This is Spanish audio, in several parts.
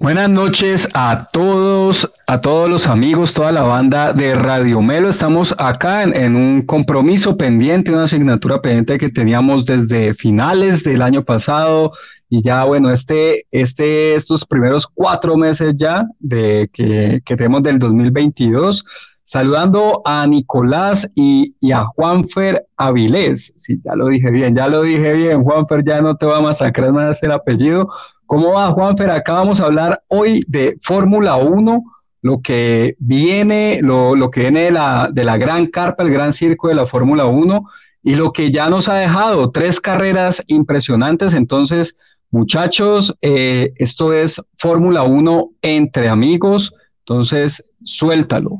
Buenas noches a todos, a todos los amigos, toda la banda de Radio Melo. Estamos acá en, un compromiso pendiente, una asignatura pendiente que teníamos desde finales del año pasado y ya, bueno, este, este, estos primeros cuatro meses ya de que, tenemos del 2022. Saludando a Nicolás y, y, a Juanfer Avilés. Sí, ya lo dije bien, ya lo dije bien. Juanfer, ya no te va a masacrar más el apellido. ¿Cómo va, Juanfer? Acá vamos a hablar hoy de Fórmula 1, lo que viene, lo, lo que viene de la, de la gran carpa, el gran circo de la Fórmula 1 y lo que ya nos ha dejado, tres carreras impresionantes. Entonces, muchachos, eh, esto es Fórmula 1 entre amigos. Entonces, suéltalo.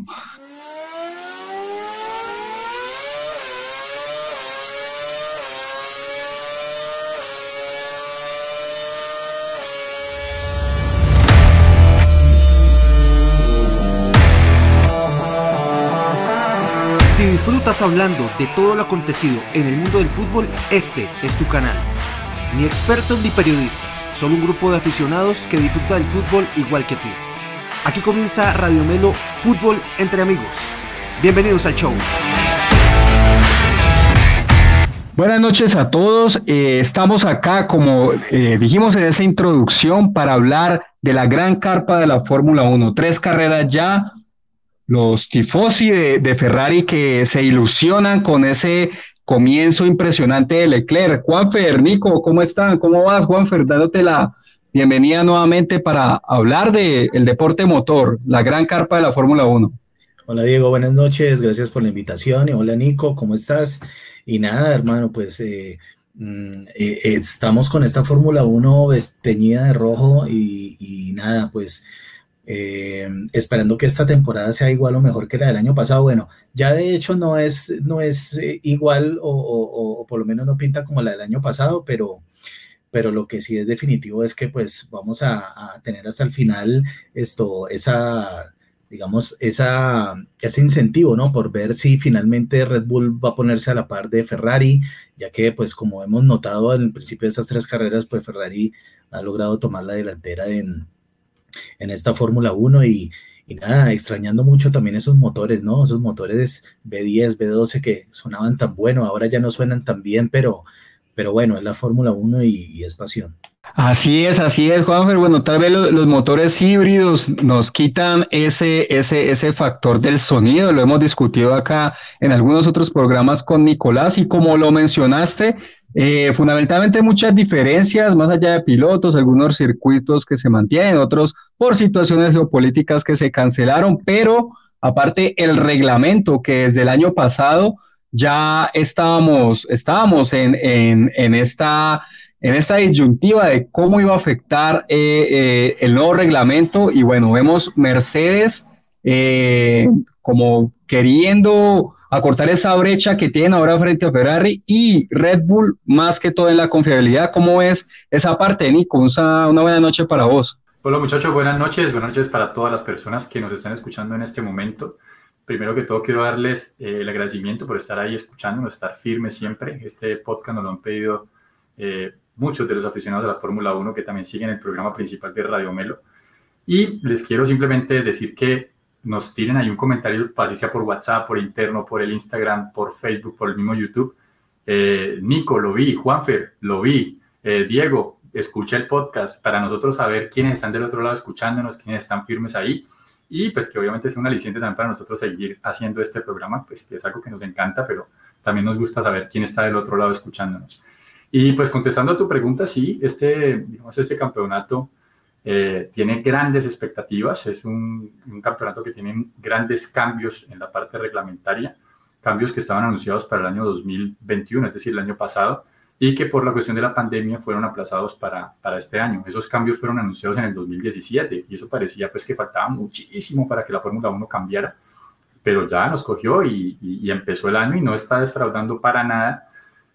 Disfrutas hablando de todo lo acontecido en el mundo del fútbol, este es tu canal. Ni expertos ni periodistas, solo un grupo de aficionados que disfruta del fútbol igual que tú. Aquí comienza Radio Melo Fútbol entre amigos. Bienvenidos al show. Buenas noches a todos. Eh, estamos acá, como eh, dijimos en esa introducción, para hablar de la gran carpa de la Fórmula 1. Tres carreras ya, los tifosi de, Ferrari que se ilusionan con ese comienzo impresionante de Leclerc. Juanfer, Nico, ¿cómo están? ¿Cómo vas, Juanfer? Dándote la bienvenida nuevamente para hablar del el deporte motor, la gran carpa de la Fórmula 1. Hola Diego, buenas noches, gracias por la invitación y hola Nico, ¿cómo estás? Y nada, hermano, pues eh, mm, eh, estamos con esta Fórmula 1 teñida de rojo y nada, pues eh, esperando que esta temporada sea igual o mejor que la del año pasado. Bueno, ya de hecho no es, no es eh, igual o, por lo menos no pinta como la del año pasado, pero, pero lo que sí es definitivo es que pues vamos a, tener hasta el final esto, esa, digamos, esa, ese incentivo, ¿no? Por ver si finalmente Red Bull va a ponerse a la par de Ferrari, ya que pues como hemos notado al principio de estas tres carreras, pues Ferrari ha logrado tomar la delantera en en esta Fórmula 1 y, nada, extrañando mucho también esos motores, ¿no? Esos motores B10, B12 que sonaban tan bueno, ahora ya no suenan tan bien, pero, pero bueno, es la Fórmula 1 y, es pasión. Así es, así es, Juanfer. Bueno, tal vez los, motores híbridos nos quitan ese, ese, ese factor del sonido, lo hemos discutido acá en algunos otros programas con Nicolás y como lo mencionaste, eh, fundamentalmente muchas diferencias, más allá de pilotos, algunos circuitos que se mantienen, otros por situaciones geopolíticas que se cancelaron, pero aparte el reglamento que desde el año pasado ya estábamos, estábamos en, en, en esta, en esta disyuntiva de cómo iba a afectar eh, eh, el nuevo reglamento. Y bueno, vemos Mercedes como queriendo acortar esa brecha que tienen ahora frente a Ferrari y Red Bull, más que todo en la confiabilidad. ¿Cómo es esa parte, Nico? Una, una buena noche para vos. Hola muchachos, buenas noches. Buenas noches para todas las personas que nos están escuchando en este momento. Primero que todo quiero darles eh, el agradecimiento por estar ahí escuchándonos, estar firmes siempre. Este podcast nos lo han pedido eh, muchos de los aficionados de la Fórmula 1 que también siguen el programa principal de Radio Melo. Y les quiero simplemente decir que nos tiren ahí un comentario, así sea por WhatsApp, por interno, por el Instagram, por Facebook, por el mismo YouTube. Eh, Nico, lo vi, Juanfer, lo vi, eh, Diego, escucha el podcast para nosotros saber quiénes están del otro lado escuchándonos, quiénes están firmes ahí y pues que obviamente es un aliciente también para nosotros seguir haciendo este programa, pues que es algo que nos encanta, pero también nos gusta saber quién está del otro lado escuchándonos. Y pues contestando a tu pregunta, sí, este, digamos, este campeonato eh, tiene grandes expectativas, es un, campeonato que tiene grandes cambios en la parte reglamentaria, cambios que estaban anunciados para el año 2021, es decir, el año pasado, y que por la cuestión de la pandemia fueron aplazados para, para este año. Esos cambios fueron anunciados en el 2017 y eso parecía pues que faltaba muchísimo para que la Fórmula 1 cambiara, pero ya nos cogió y, y empezó el año y no está defraudando para nada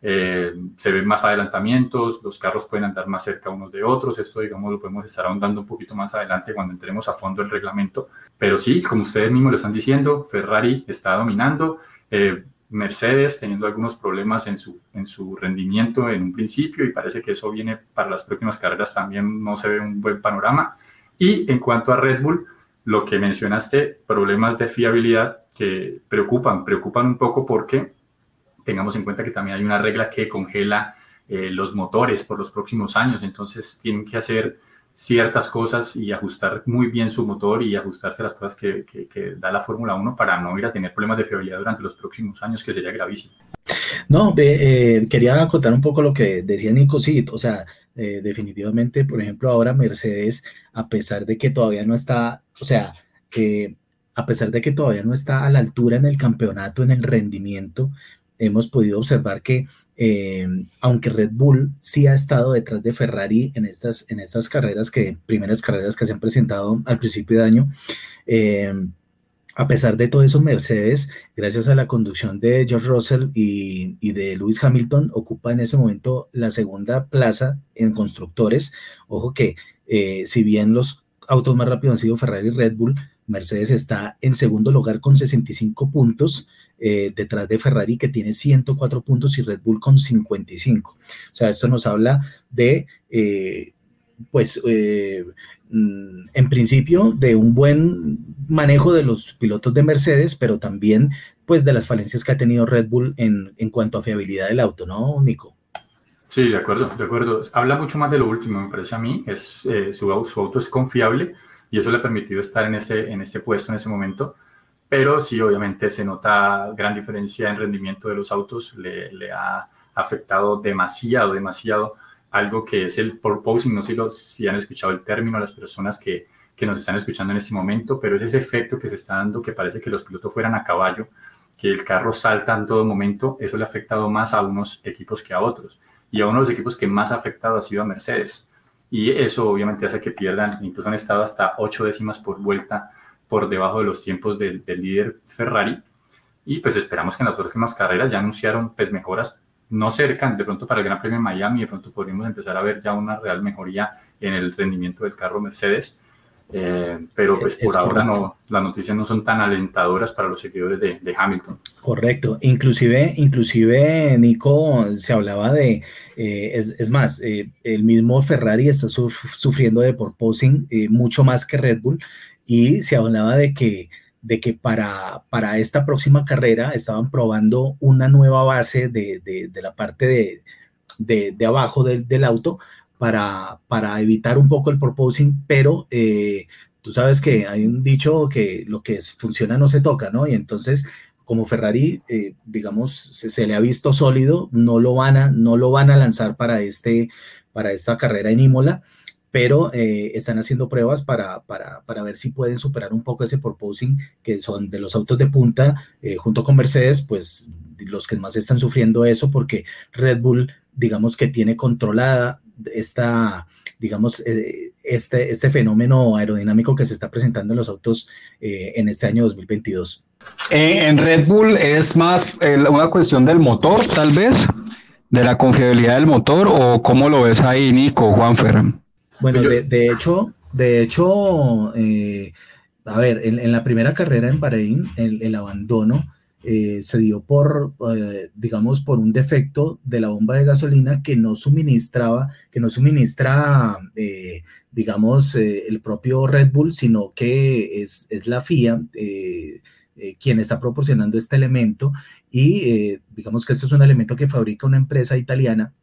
eh, se ven más adelantamientos, los carros pueden andar más cerca unos de otros, esto digamos lo podemos estar ahondando un poquito más adelante cuando entremos a fondo el reglamento, pero sí, como ustedes mismos lo están diciendo, Ferrari está dominando, eh, Mercedes teniendo algunos problemas en su, en su rendimiento en un principio y parece que eso viene para las próximas carreras también no se ve un buen panorama. Y en cuanto a Red Bull, lo que mencionaste, problemas de fiabilidad que preocupan, preocupan un poco porque tengamos en cuenta que también hay una regla que congela eh, los motores por los próximos años, entonces tienen que hacer ciertas cosas y ajustar muy bien su motor y ajustarse a las cosas que, que, da la Fórmula 1 para no ir a tener problemas de fiabilidad durante los próximos años, que sería gravísimo. No, eh, quería acotar un poco lo que decía Nico, sí, o sea, eh, definitivamente, por ejemplo, ahora Mercedes, a pesar de que todavía no está, o sea, a pesar de que todavía no está a la altura en el campeonato, en el rendimiento, hemos podido observar que eh, aunque Red Bull sí ha estado detrás de Ferrari en estas, en estas carreras, que primeras carreras que se han presentado al principio de año, eh, a pesar de todo eso, Mercedes, gracias a la conducción de George Russell y, de Lewis Hamilton, ocupa en ese momento la segunda plaza en constructores. Ojo que eh, si bien los autos más rápidos han sido Ferrari y Red Bull, Mercedes está en segundo lugar con 65 puntos, eh, detrás de Ferrari que tiene 104 puntos y Red Bull con 55. O sea, esto nos habla de, eh, pues, eh, mm, en principio, de un buen manejo de los pilotos de Mercedes, pero también, pues, de las falencias que ha tenido Red Bull en, en cuanto a fiabilidad del auto, ¿no, Nico? Sí, de acuerdo, de acuerdo. Habla mucho más de lo último, me parece a mí. Es, su, su auto es confiable y eso le ha permitido estar en ese, en ese puesto en ese momento. Pero sí, obviamente se nota gran diferencia en rendimiento de los autos, le, le ha afectado demasiado, demasiado algo que es el porposing, no sé si han escuchado el término las personas que, que nos están escuchando en este momento, pero es ese efecto que se está dando que parece que los pilotos fueran a caballo, que el carro salta en todo momento, eso le ha afectado más a unos equipos que a otros. Y a uno de los equipos que más ha afectado ha sido a Mercedes y eso obviamente hace que pierdan, incluso han estado hasta ocho décimas por vuelta por debajo de los tiempos del, líder Ferrari. Y pues esperamos que en las próximas carreras ya anunciaron pues mejoras, no cerca, de pronto para el Gran Premio de Miami, de pronto podríamos empezar a ver ya una real mejoría en el rendimiento del carro Mercedes. Eh, pero pues por ahora no, las noticias no son tan alentadoras para los seguidores de, de, Hamilton. Correcto, inclusive, inclusive Nico se hablaba de, eh, es, es, más, eh, el mismo Ferrari está sufriendo de porposing mucho más que Red Bull. Y se hablaba de que, de que para, para esta próxima carrera estaban probando una nueva base de, de, de la parte de, de abajo del, del auto para, para evitar un poco el proposing, pero eh, tú sabes que hay un dicho que lo que funciona no se toca, ¿no? Y entonces, como Ferrari, eh, digamos, se, le ha visto sólido, no lo van a, no lo van a lanzar para, este, para esta carrera en Imola, pero eh, están haciendo pruebas para, para, para, ver si pueden superar un poco ese proposing, que son de los autos de punta, junto con Mercedes, pues los que más están sufriendo eso, porque Red Bull, digamos que tiene controlada esta, digamos, eh, este, este fenómeno aerodinámico que se está presentando en los autos eh, en este año 2022? Eh, en Red Bull es más una cuestión del motor, tal vez, de la confiabilidad del motor, o cómo lo ves ahí, Nico, Juanfer. Bueno, de, hecho, de hecho, a ver, en, la primera carrera en Bahrein, el abandono eh, se dio por, eh, digamos, por un defecto de la bomba de gasolina que no suministraba, que no suministra, eh, digamos, el propio Red Bull, sino que es, es la FIA quien está proporcionando este elemento. Y digamos que esto es un elemento que fabrica una empresa italiana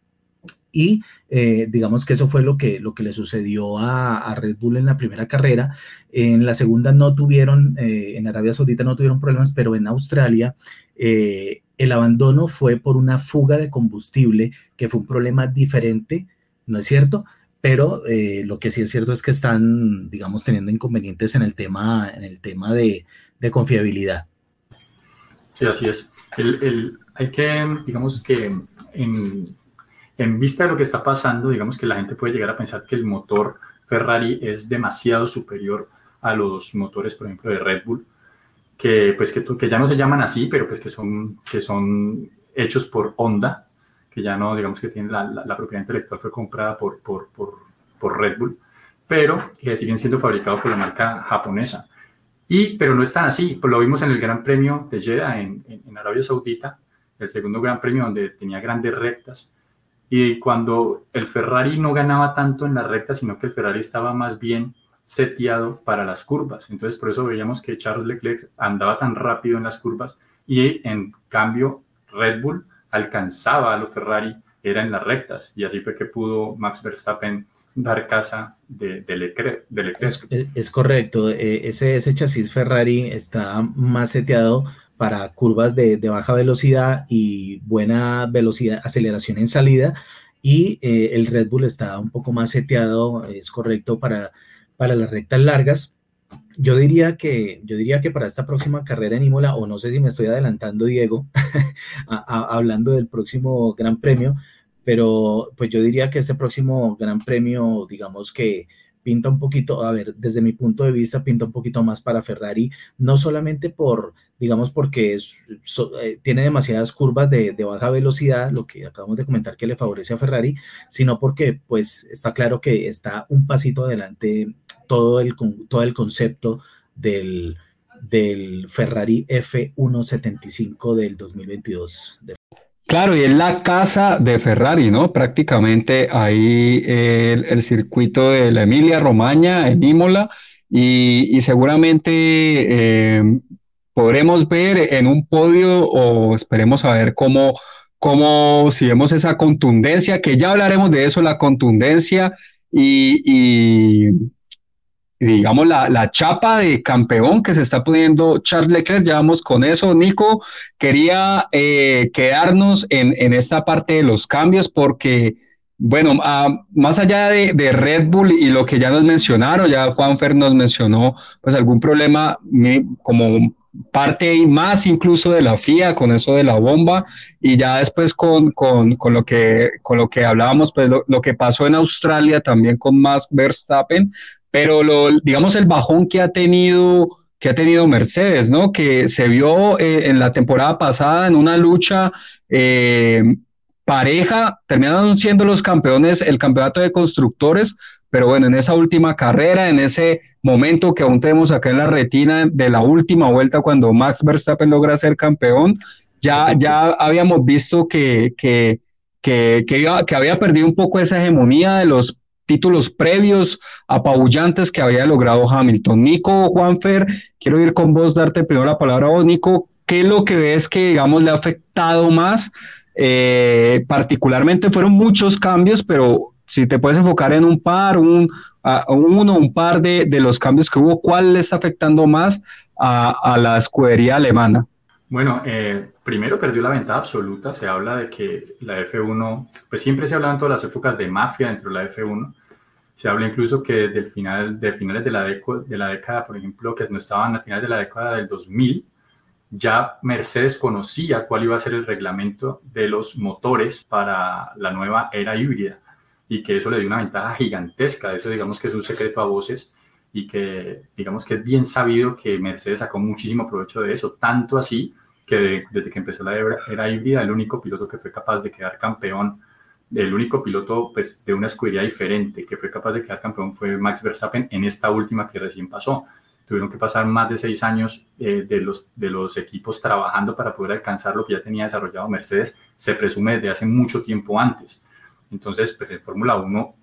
y eh, digamos que eso fue lo que, lo que le sucedió a, Red Bull en la primera carrera. En la segunda no tuvieron, eh, en Arabia Saudita no tuvieron problemas, pero en Australia eh, el abandono fue por una fuga de combustible, que fue un problema diferente, ¿no es cierto? Pero lo que sí es cierto es que están, digamos, teniendo inconvenientes en el tema, en el tema de, de confiabilidad. Sí, así es. El, el, hay que, digamos que en en vista de lo que está pasando, digamos que la gente puede llegar a pensar que el motor Ferrari es demasiado superior a los motores, por ejemplo, de Red Bull, que, pues, que, ya no se llaman así, pero pues que son, que son hechos por Honda, que ya no, digamos que tiene la, la, propiedad intelectual fue comprada por, por, por, por, Red Bull, pero que siguen siendo fabricados por la marca japonesa. Y, pero no están así, pues lo vimos en el Gran Premio de Jeddah en, en Arabia Saudita, el segundo Gran Premio donde tenía grandes rectas, y cuando el Ferrari no ganaba tanto en la recta, sino que el Ferrari estaba más bien seteado para las curvas. Entonces, por eso veíamos que Charles Leclerc andaba tan rápido en las curvas y en cambio Red Bull alcanzaba a los Ferrari, era en las rectas. Y así fue que pudo Max Verstappen dar casa de, Leclerc. Es, correcto, eh, ese, ese chasis Ferrari está más seteado para curvas de, baja velocidad y buena velocidad, aceleración en salida, y eh, el Red Bull está un poco más seteado, es correcto para, para las rectas largas. Yo diría que, yo diría que para esta próxima carrera en Imola, o no sé si me estoy adelantando, Diego, hablando del próximo Gran Premio, pero pues yo diría que este próximo Gran Premio, digamos que pinta un poquito, a ver, desde mi punto de vista, pinta un poquito más para Ferrari, no solamente por, digamos, porque es, eh, tiene demasiadas curvas de, de, baja velocidad, lo que acabamos de comentar que le favorece a Ferrari, sino porque, pues, está claro que está un pasito adelante todo el, todo el concepto del, del Ferrari F175 del 2022. Claro, y es la casa de Ferrari, ¿no? Prácticamente ahí el, circuito de la Emilia Romagna en Imola y, seguramente em, podremos ver en un podio o esperemos a ver cómo, cómo si vemos esa contundencia, que ya hablaremos de eso, la contundencia y digamos, la, la, chapa de campeón que se está poniendo Charles Leclerc. Ya vamos con eso. Nico, quería eh, quedarnos en, en, esta parte de los cambios porque, bueno, ah, más allá de, Red Bull y lo que ya nos mencionaron, ya Juanfer nos mencionó, pues algún problema como parte más incluso de la FIA con eso de la bomba y ya después con, con, con lo, que, con lo que hablábamos, pues lo, lo, que pasó en Australia también con Max Verstappen, pero lo, digamos el bajón que ha tenido que ha tenido Mercedes, ¿no? Que se vio eh, en la temporada pasada en una lucha eh, pareja, terminaron siendo los campeones, el campeonato de constructores, pero bueno, en esa última carrera, en ese momento que aún tenemos acá en la retina de la última vuelta cuando Max Verstappen logra ser campeón, ya, ya habíamos visto que, que, que, que había perdido un poco esa hegemonía de los títulos previos apabullantes que había logrado Hamilton. Nico, Juanfer, quiero ir con vos, darte primero la palabra a vos, Nico. ¿Qué es lo que ves que, digamos, le ha afectado más? Eh, particularmente fueron muchos cambios, pero si te puedes enfocar en un par, un, uno, un par de, de, los cambios que hubo, ¿cuál le está afectando más a, a la escudería alemana? Bueno, eh, primero perdió la ventaja absoluta. Se habla de que la F1, pues siempre se habla en todas las épocas de mafia dentro de la F1. Se habla incluso que desde final, de finales de la, de la década, por ejemplo, que no estaban a finales de la década del 2000, ya Mercedes conocía cuál iba a ser el reglamento de los motores para la nueva era híbrida y que eso le dio una ventaja gigantesca. Eso digamos que es un secreto a voces y que digamos que es bien sabido que Mercedes sacó muchísimo provecho de eso, tanto así que desde que empezó la era, híbrida, el único piloto que fue capaz de quedar campeón, el único piloto pues, de una escudería diferente que fue capaz de quedar campeón fue Max Verstappen en esta última que recién pasó. Tuvieron que pasar más de seis años eh, de, los, de los equipos trabajando para poder alcanzar lo que ya tenía desarrollado Mercedes, se presume desde hace mucho tiempo antes. Entonces, pues en Fórmula 1,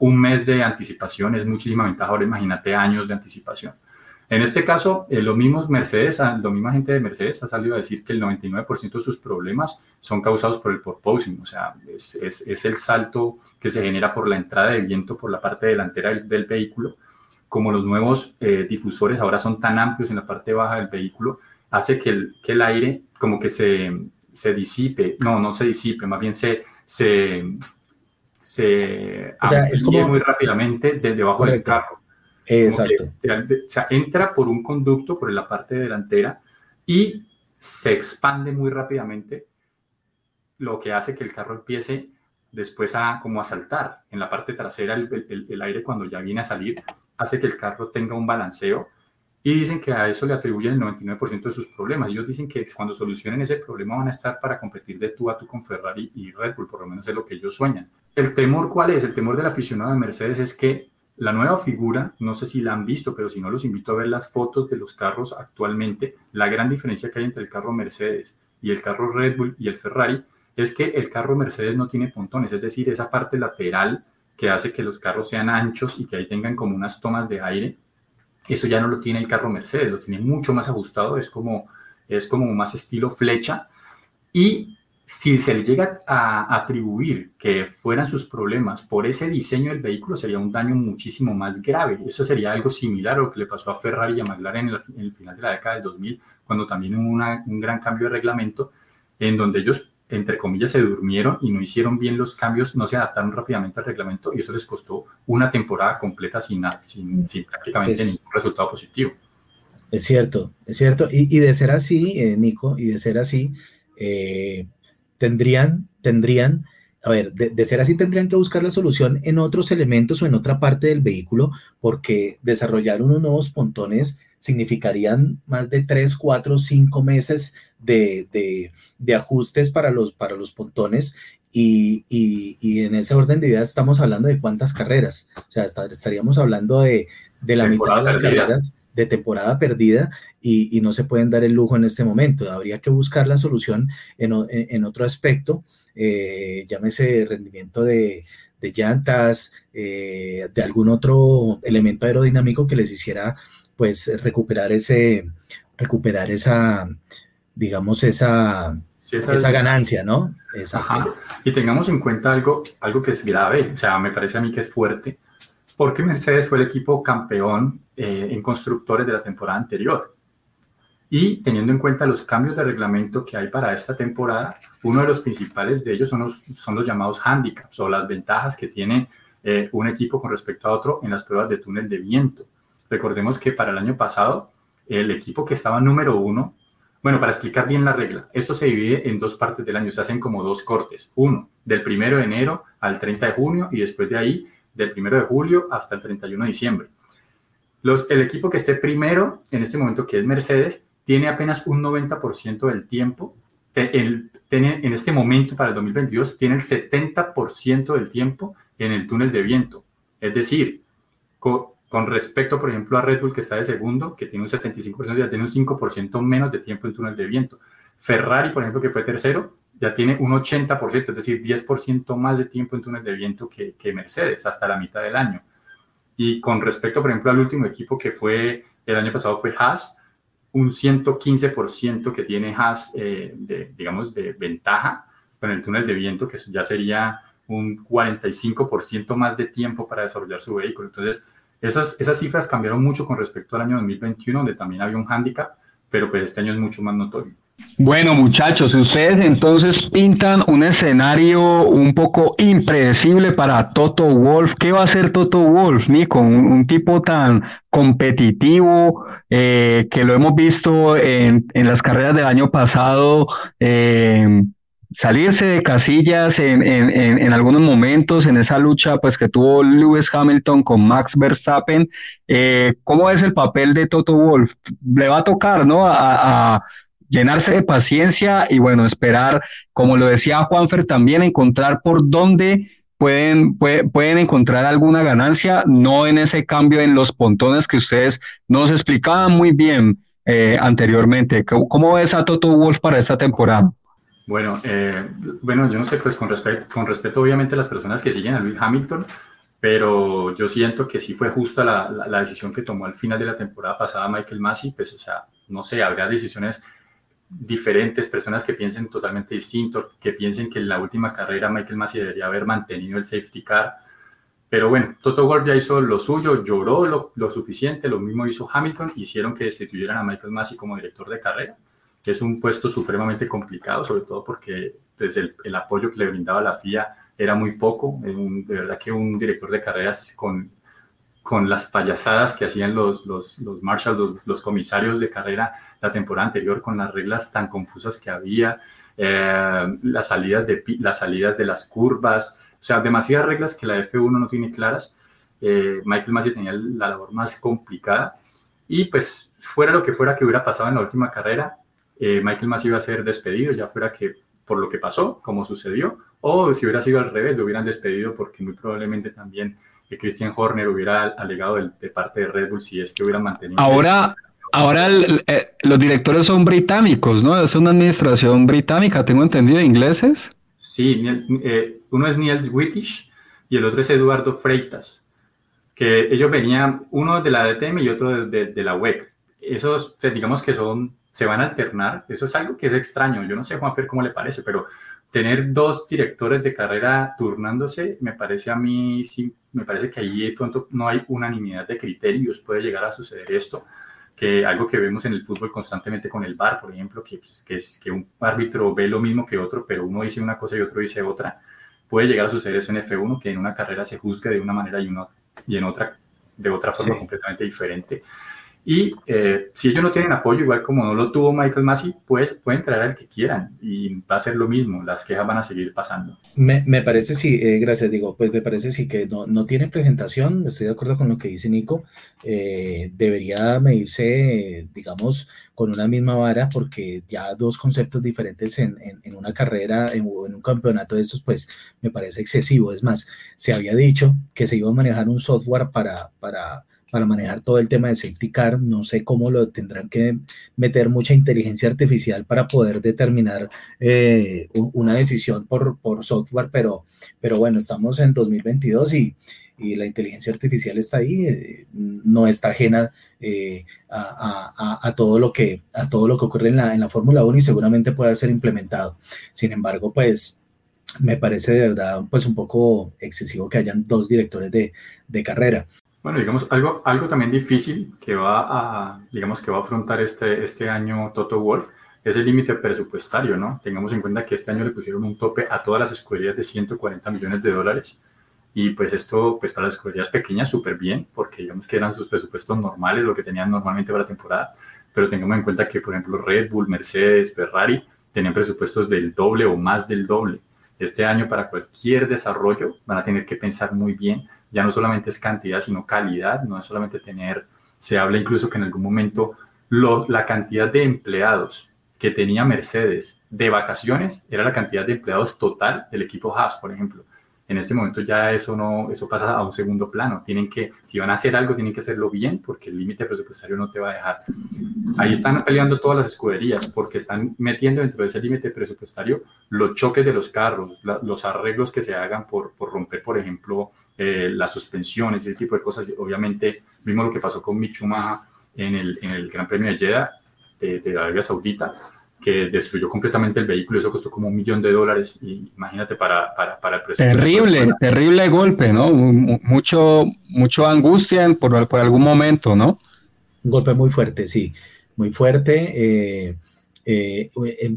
un mes de anticipación es muchísima ventaja. Ahora imagínate años de anticipación. En este caso, eh, lo mismo Mercedes, la misma gente de Mercedes ha salido a decir que el 99% de sus problemas son causados por el porpoising, o sea, es, es, el salto que se genera por la entrada de viento por la parte delantera del, vehículo. Como los nuevos eh, difusores ahora son tan amplios en la parte baja del vehículo, hace que el, que el aire como que se, se disipe, no, no se disipe, más bien se, se, se o muy rápidamente desde debajo del carro. Exacto. o sea, entra por un conducto por la parte delantera y se expande muy rápidamente, lo que hace que el carro empiece después a como a saltar. En la parte trasera el, el, aire cuando ya viene a salir hace que el carro tenga un balanceo y dicen que a eso le atribuyen el 99% de sus problemas. Ellos dicen que cuando solucionen ese problema van a estar para competir de tú a tú con Ferrari y Red Bull, por lo menos es lo que ellos sueñan. ¿El temor cuál es? El temor del aficionado de Mercedes es que la nueva figura, no sé si la han visto, pero si no los invito a ver las fotos de los carros actualmente. La gran diferencia que hay entre el carro Mercedes y el carro Red Bull y el Ferrari es que el carro Mercedes no tiene pontones, es decir, esa parte lateral que hace que los carros sean anchos y que ahí tengan como unas tomas de aire. Eso ya no lo tiene el carro Mercedes, lo tiene mucho más ajustado, es como, es como más estilo flecha. Y si se le llega a atribuir que fueran sus problemas por ese diseño del vehículo, sería un daño muchísimo más grave. Eso sería algo similar a lo que le pasó a Ferrari y a McLaren en el, final de la década del 2000, cuando también hubo un gran cambio de reglamento, en donde ellos, entre comillas, se durmieron y no hicieron bien los cambios, no se adaptaron rápidamente al reglamento y eso les costó una temporada completa sin, sin, prácticamente ningún resultado positivo. Es cierto, es cierto. Y, de ser así, eh, Nico, y de ser así, eh, tendrían, tendrían, a ver, de, ser así, tendrían que buscar la solución en otros elementos o en otra parte del vehículo, porque desarrollar unos nuevos pontones significarían más de tres, cuatro, cinco meses de, ajustes para los, para los pontones. Y, en ese orden de ideas estamos hablando de cuántas carreras. O sea, estaríamos hablando de, la mitad de las carreras de temporada perdida y, no se pueden dar el lujo en este momento. Habría que buscar la solución en, otro aspecto, eh, llámese rendimiento de, llantas, eh, de algún otro elemento aerodinámico que les hiciera pues recuperar ese, recuperar esa, digamos, esa, esa, ganancia, ¿no? Y tengamos en cuenta algo, algo que es grave, o sea, me parece a mí que es fuerte, porque Mercedes fue el equipo campeón eh, en constructores de la temporada anterior. Y teniendo en cuenta los cambios de reglamento que hay para esta temporada, uno de los principales de ellos son los, son los llamados handicaps o las ventajas que tiene eh, un equipo con respecto a otro en las pruebas de túnel de viento. Recordemos que para el año pasado, el equipo que estaba número uno, bueno, para explicar bien la regla, esto se divide en dos partes del año, se hacen como dos cortes. Uno, del primero de enero al 30 de junio y después de ahí, del primero de julio hasta el 31 de diciembre el equipo que esté primero en este momento, que es Mercedes, tiene apenas un 90% del tiempo. El, en este momento, para el 2022, tiene el 70% del tiempo en el túnel de viento. Es decir, con, respecto, por ejemplo, a Red Bull, que está de segundo, que tiene un 75%, ya tiene un 5% menos de tiempo en túnel de viento. Ferrari, por ejemplo, que fue tercero, ya tiene un 80%, es decir, 10% más de tiempo en túnel de viento que, que Mercedes, hasta la mitad del año. Y con respecto, por ejemplo, al último equipo que fue el año pasado fue Haas, un 115% que tiene Haas, eh, de, digamos, de ventaja con el túnel de viento, que ya sería un 45% más de tiempo para desarrollar su vehículo. Entonces, esas, esas cifras cambiaron mucho con respecto al año 2021, donde también había un handicap, pero pues este año es mucho más notorio. Bueno, muchachos, ustedes entonces pintan un escenario un poco impredecible para Toto Wolf. ¿Qué va a hacer Toto Wolf, Nico? Un, tipo tan competitivo eh, que lo hemos visto en, las carreras del año pasado. Eh, salirse de casillas en, algunos momentos en esa lucha pues que tuvo Lewis Hamilton con Max Verstappen. Eh, ¿Cómo es el papel de Toto Wolf? Le va a tocar, ¿no? a, llenarse de paciencia y bueno, esperar, como lo decía Juanfer, también encontrar por dónde pueden, pueden encontrar alguna ganancia, no en ese cambio en los pontones que ustedes nos explicaban muy bien eh, anteriormente. ¿Cómo, ves a Toto Wolf para esta temporada? Bueno, eh, bueno, yo no sé, pues con, respecto con respeto obviamente a las personas que siguen a Luis Hamilton, pero yo siento que sí fue justa la, la, la, decisión que tomó al final de la temporada pasada Michael Massey, pues o sea, no sé, habría decisiones diferentes, personas que piensen totalmente distinto, que piensen que en la última carrera Michael Massey debería haber mantenido el safety car. Pero bueno, Toto Wolff ya hizo lo suyo, lloró lo, lo, suficiente, lo mismo hizo Hamilton, hicieron que destituyeran a Michael Massey como director de carrera, que es un puesto supremamente complicado, sobre todo porque pues, el, el, apoyo que le brindaba la FIA era muy poco. de verdad que un director de carreras con con las payasadas que hacían los, los, los marshals, los, comisarios de carrera la temporada anterior, con las reglas tan confusas que había, eh, las, salidas de, las salidas de las curvas, o sea, demasiadas reglas que la F1 no tiene claras. Eh, Michael Massey tenía la labor más complicada y pues fuera lo que fuera que hubiera pasado en la última carrera, eh, Michael Massey iba a ser despedido, ya fuera que por lo que pasó, como sucedió, o si hubiera sido al revés, lo hubieran despedido porque muy probablemente también que Christian Horner hubiera alegado de, parte de Red Bull si es que hubieran mantenido. Ahora, ahora eh, los directores son británicos, ¿no? Es una administración británica, tengo entendido, ingleses. Sí, eh, uno es Niels Wittich, y el otro es Eduardo Freitas, que ellos venían, uno de la DTM y otro de, de, la WEC. Esos, pues, digamos que son, se van a alternar, eso es algo que es extraño, yo no sé Juanfer cómo le parece, pero tener dos directores de carrera turnándose, me parece a mí, sí, me parece que ahí de pronto no hay unanimidad de criterios, puede llegar a suceder esto, que algo que vemos en el fútbol constantemente con el VAR, por ejemplo, que, pues, que es que un árbitro ve lo mismo que otro, pero uno dice una cosa y otro dice otra, puede llegar a suceder eso en F1, que en una carrera se juzgue de una manera y, uno, y en otra de otra forma completamente diferente. Y eh, si ellos no tienen apoyo, igual como no lo tuvo Michael Massey, pues, pueden traer al que quieran y va a ser lo mismo, las quejas van a seguir pasando. Me, me parece, sí, eh, gracias, digo, pues me parece sí que no, no tiene presentación, estoy de acuerdo con lo que dice Nico, eh, debería medirse, digamos, con una misma vara, porque ya dos conceptos diferentes en, en, una carrera, en, en un campeonato de esos, pues me parece excesivo. Es más, se había dicho que se iba a manejar un software para... para para manejar todo el tema de safety car. No sé cómo lo tendrán que meter mucha inteligencia artificial para poder determinar eh, una decisión por, software, pero, pero bueno, estamos en 2022 y, la inteligencia artificial está ahí, eh, no está ajena eh, a, todo lo que, a todo lo que ocurre en la, en la Fórmula 1 y seguramente pueda ser implementado. Sin embargo, pues me parece de verdad pues un poco excesivo que hayan dos directores de, de carrera. Bueno, digamos, algo, algo también difícil que va a, digamos, que va a afrontar este, este año Toto Wolf es el límite presupuestario, ¿no? Tengamos en cuenta que este año le pusieron un tope a todas las escuderías de 140 millones de dólares y pues esto, pues para las escuderías pequeñas, súper bien, porque digamos que eran sus presupuestos normales, lo que tenían normalmente para la temporada, pero tengamos en cuenta que, por ejemplo, Red Bull, Mercedes, Ferrari tenían presupuestos del doble o más del doble. Este año para cualquier desarrollo van a tener que pensar muy bien ya no solamente es cantidad, sino calidad, no es solamente tener, se habla incluso que en algún momento la cantidad de empleados que tenía Mercedes de vacaciones era la cantidad de empleados total del equipo Haas, por ejemplo. En este momento ya eso no, eso pasa a un segundo plano. Tienen que, si van a hacer algo, tienen que hacerlo bien, porque el límite presupuestario no te va a dejar. Ahí están peleando todas las escuderías, porque están metiendo dentro de ese límite presupuestario los choques de los carros, los arreglos que se hagan por, por romper, por ejemplo, eh, las suspensiones, ese tipo de cosas. Obviamente, mismo lo que pasó con Michuma en el, en el Gran Premio de Jeddah de, de Arabia Saudita, que destruyó completamente el vehículo, eso costó como un millón de dólares, y imagínate para, para, para el presupuesto. Terrible, terrible golpe, ¿no? Mucho, mucho angustia por, por algún momento, ¿no? Un golpe muy fuerte, sí, muy fuerte. Eh, eh,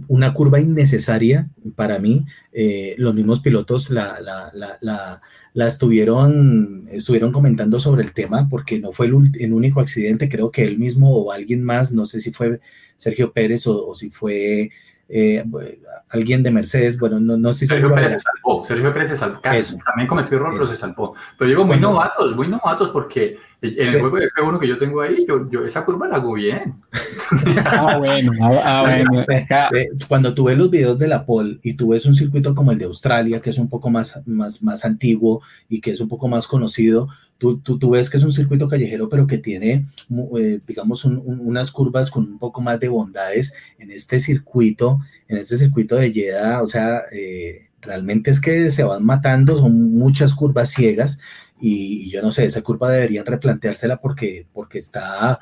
una curva innecesaria para mí. Eh, los mismos pilotos la, la, la, la, estuvieron, estuvieron comentando sobre el tema porque no fue el, único accidente, creo que él mismo o alguien más, no sé si fue Sergio Pérez o si fue eh, alguien de Mercedes, bueno, no, no estoy Sergio Pérez se salvó, Sergio Pérez se salvó, casi, también cometió error, pero se salvó. Pero digo, muy novatos, muy novatos, porque en el juego de F1 que yo tengo ahí, yo, yo esa curva la hago bien. Ah, bueno, ah, ah bueno. Eh, cuando tú ves los videos de la pole y tú ves un circuito como el de Australia, que es un poco más, más, más antiguo y que es un poco más conocido, Tú, tú, tú, ves que es un circuito callejero, pero que tiene, eh, digamos, unas curvas con un poco más de bondades en este circuito, en este circuito de Jeddah, o sea, eh, realmente es que se van matando, son muchas curvas ciegas y, yo no sé, esa curva deberían replanteársela porque, porque está,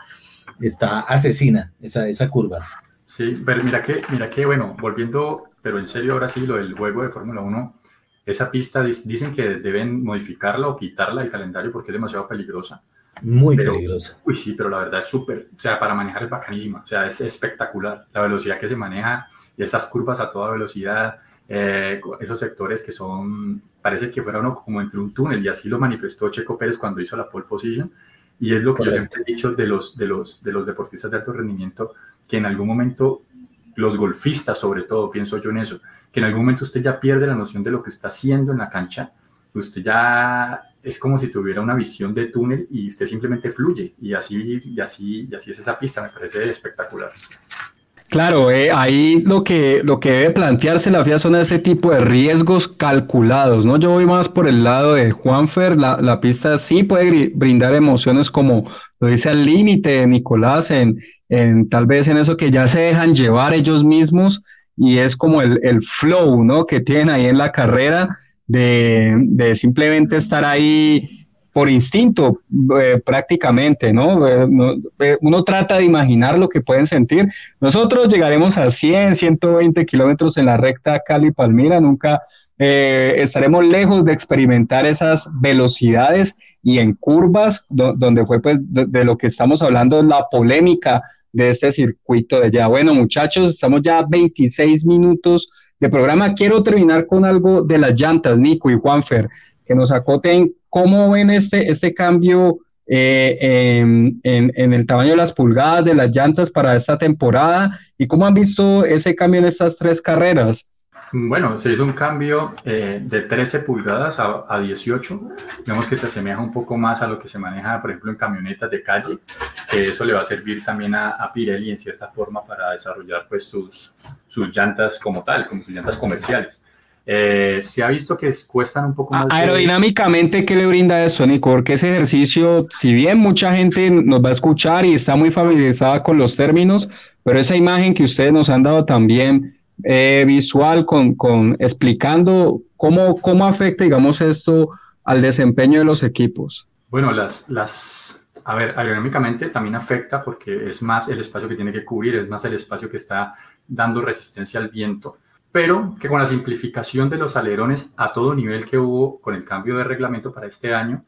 está asesina esa, esa curva. Sí, pero mira que, mira que, bueno, volviendo, pero en serio ahora sí, lo del juego de Fórmula 1 esa pista dicen que deben modificarla o quitarla del calendario porque es demasiado peligrosa. Muy peligrosa. Uy, sí, pero la verdad es súper, o sea, para manejar es bacanísima, o sea, es espectacular la velocidad que se maneja y esas curvas a toda velocidad, eh, esos sectores que son, parece que fuera uno como entre un túnel y así lo manifestó Checo Pérez cuando hizo la pole position y es lo que yo siempre he dicho de los, de, los, de los deportistas de alto rendimiento, que en algún momento los golfistas sobre todo, pienso yo en eso, que en algún momento usted ya pierde la noción de lo que está haciendo en la cancha, usted ya es como si tuviera una visión de túnel y usted simplemente fluye y así, y así, y así es esa pista, me parece espectacular. Claro, eh, ahí lo que, lo que debe plantearse la FIA son ese tipo de riesgos calculados, ¿no? Yo voy más por el lado de Juanfer, la, la pista sí puede brindar emociones como lo dice al límite Nicolás, en, en tal vez en eso que ya se dejan llevar ellos mismos y es como el, el flow, ¿no? Que tienen ahí en la carrera de, simplemente estar ahí por instinto eh, prácticamente, ¿no? Eh, eh, uno trata de imaginar lo que pueden sentir. Nosotros llegaremos a 100, 120 kilómetros en la recta Cali-Palmira, nunca estaremos lejos de experimentar esas velocidades y en curvas, donde fue pues de, lo que estamos hablando, la polémica de este circuito de allá. Bueno, muchachos, estamos ya 26 minutos de programa. Quiero terminar con algo de las llantas, Nico y Juanfer, que nos acoten cómo ven este, este cambio eh, en, en, el tamaño de las pulgadas de las llantas para esta temporada y cómo han visto ese cambio en estas tres carreras. Bueno, se hizo un cambio eh, de 13 pulgadas a, a, 18. Vemos que se asemeja un poco más a lo que se maneja, por ejemplo, en camionetas de calle, que eso le va a servir también a, a Pirelli en cierta forma para desarrollar pues sus, sus llantas como tal, como sus llantas comerciales. Eh, se ha visto que cuestan un poco más. Aerodinámicamente, ¿qué le brinda eso, Nico? Porque ese ejercicio, si bien mucha gente nos va a escuchar y está muy familiarizada con los términos, pero esa imagen que ustedes nos han dado también eh, visual con, con, explicando cómo, cómo afecta, digamos, esto al desempeño de los equipos. Bueno, las, las, a ver, aerodinámicamente también afecta porque es más el espacio que tiene que cubrir, es más el espacio que está dando resistencia al viento, pero que con la simplificación de los alerones a todo nivel que hubo con el cambio de reglamento para este año,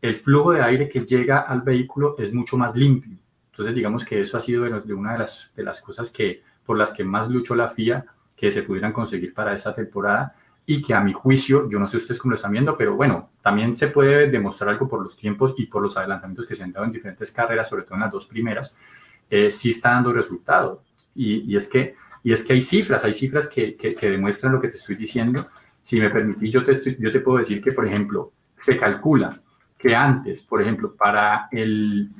el flujo de aire que llega al vehículo es mucho más limpio. Entonces, digamos que eso ha sido de una de las, de las cosas que por las que más luchó la FIA que se pudieran conseguir para esta temporada y que a mi juicio, yo no sé ustedes cómo lo están viendo, pero bueno, también se puede demostrar algo por los tiempos y por los adelantamientos que se han dado en diferentes carreras, sobre todo en las dos primeras, eh, sí está dando resultado. Y, es que, y es que hay cifras, hay cifras que, que, demuestran lo que te estoy diciendo. Si me permitís, yo te, yo te puedo decir que, por ejemplo, se calcula que antes, por ejemplo, para el,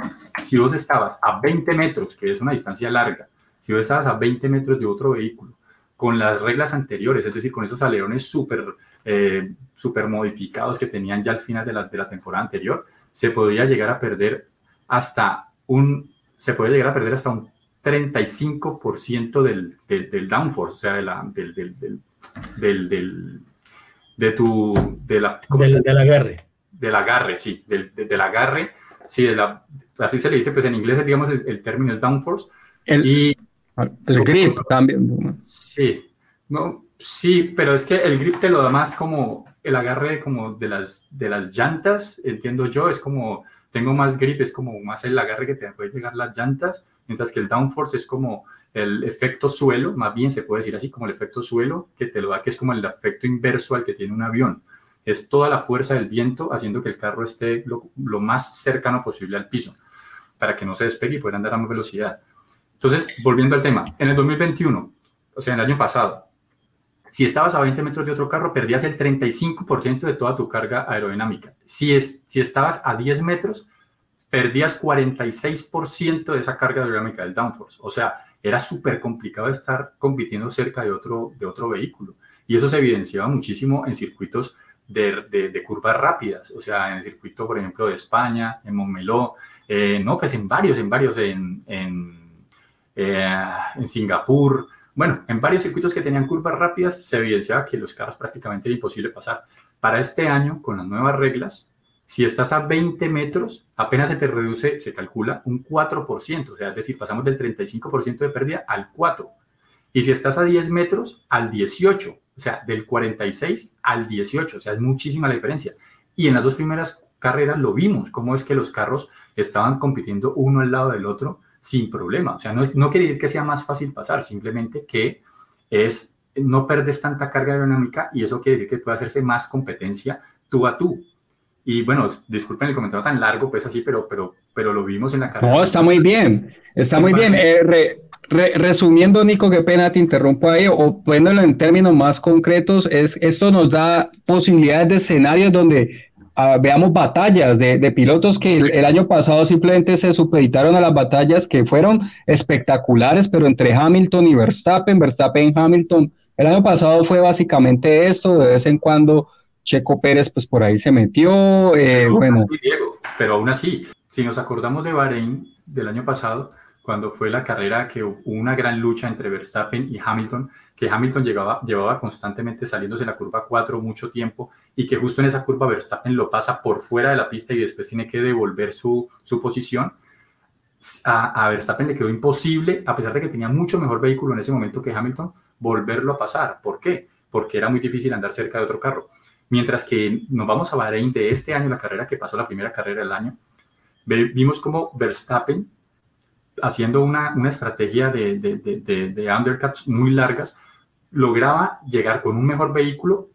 si vos estabas a 20 metros, que es una distancia larga, si vos estabas a 20 metros de otro vehículo, con las reglas anteriores, es decir, con esos alerones súper eh, super modificados que tenían ya al final de la, de la temporada anterior, se podía llegar a perder hasta un, se puede llegar a perder hasta un 35% del, del, del, downforce, o sea, de la, del, del, del, del, de tu, de la, del, del agarre. Del agarre, sí, del, del agarre, sí, de la, así se le dice, pues en inglés, digamos, el, el término es downforce, y el grip también. Sí, no, sí, pero es que el grip te lo da más como el agarre como de las, de las llantas, entiendo yo, es como, tengo más grip, es como más el agarre que te puede llegar las llantas, mientras que el downforce es como el efecto suelo, más bien se puede decir así, como el efecto suelo, que te lo da, que es como el efecto inverso al que tiene un avión. Es toda la fuerza del viento haciendo que el carro esté lo, lo más cercano posible al piso, para que no se despegue y pueda andar a más velocidad. Entonces, volviendo al tema, en el 2021, o sea, en el año pasado, si estabas a 20 metros de otro carro, perdías el 35% de toda tu carga aerodinámica. Si, es, si estabas a 10 metros, perdías 46% de esa carga aerodinámica del downforce. O sea, era súper complicado estar compitiendo cerca de otro, de otro vehículo. Y eso se evidenciaba muchísimo en circuitos de, de, curvas rápidas. O sea, en el circuito, por ejemplo, de España, en Montmeló, eh, no, pues en varios, en varios, en, en eh, en Singapur, bueno, en varios circuitos que tenían curvas rápidas se evidenciaba que los carros prácticamente era imposible pasar. Para este año, con las nuevas reglas, si estás a 20 metros, apenas se te reduce, se calcula un 4%, o sea, es decir, pasamos del 35% de pérdida al 4%. Y si estás a 10 metros, al 18%, o sea, del 46 al 18, o sea, es muchísima la diferencia. Y en las dos primeras carreras lo vimos, cómo es que los carros estaban compitiendo uno al lado del otro sin problema. O sea, no, quiere decir que sea más fácil pasar, simplemente que es no perdes tanta carga aerodinámica y eso quiere decir que puede hacerse más competencia tú a tú. Y bueno, disculpen el comentario tan largo, pues así, pero, pero, pero lo vimos en la carrera. No, está muy bien, está muy bien. Eh, resumiendo, Nico, qué pena te interrumpo ahí, o poniéndolo en términos más concretos, es esto nos da posibilidades de escenarios donde veamos batallas de, pilotos que el, año pasado simplemente se supeditaron a las batallas que fueron espectaculares, pero entre Hamilton y Verstappen, Verstappen Hamilton, el año pasado fue básicamente esto, de vez en cuando Checo Pérez pues por ahí se metió, eh, bueno. pero aún así, si nos acordamos de Bahrein del año pasado, cuando fue la carrera que hubo una gran lucha entre Verstappen y Hamilton, que Hamilton llegaba, llevaba constantemente saliéndose en la curva 4 mucho tiempo y que justo en esa curva Verstappen lo pasa por fuera de la pista y después tiene que devolver su, su posición. A, a Verstappen le quedó imposible, a pesar de que tenía mucho mejor vehículo en ese momento que Hamilton, volverlo a pasar. ¿Por qué? Porque era muy difícil andar cerca de otro carro. Mientras que nos vamos a Bahrein de este año, la carrera que pasó, la primera carrera del año, vimos como Verstappen, haciendo una, una estrategia de, de, de, undercuts muy largas, lograba llegar con un mejor vehículo,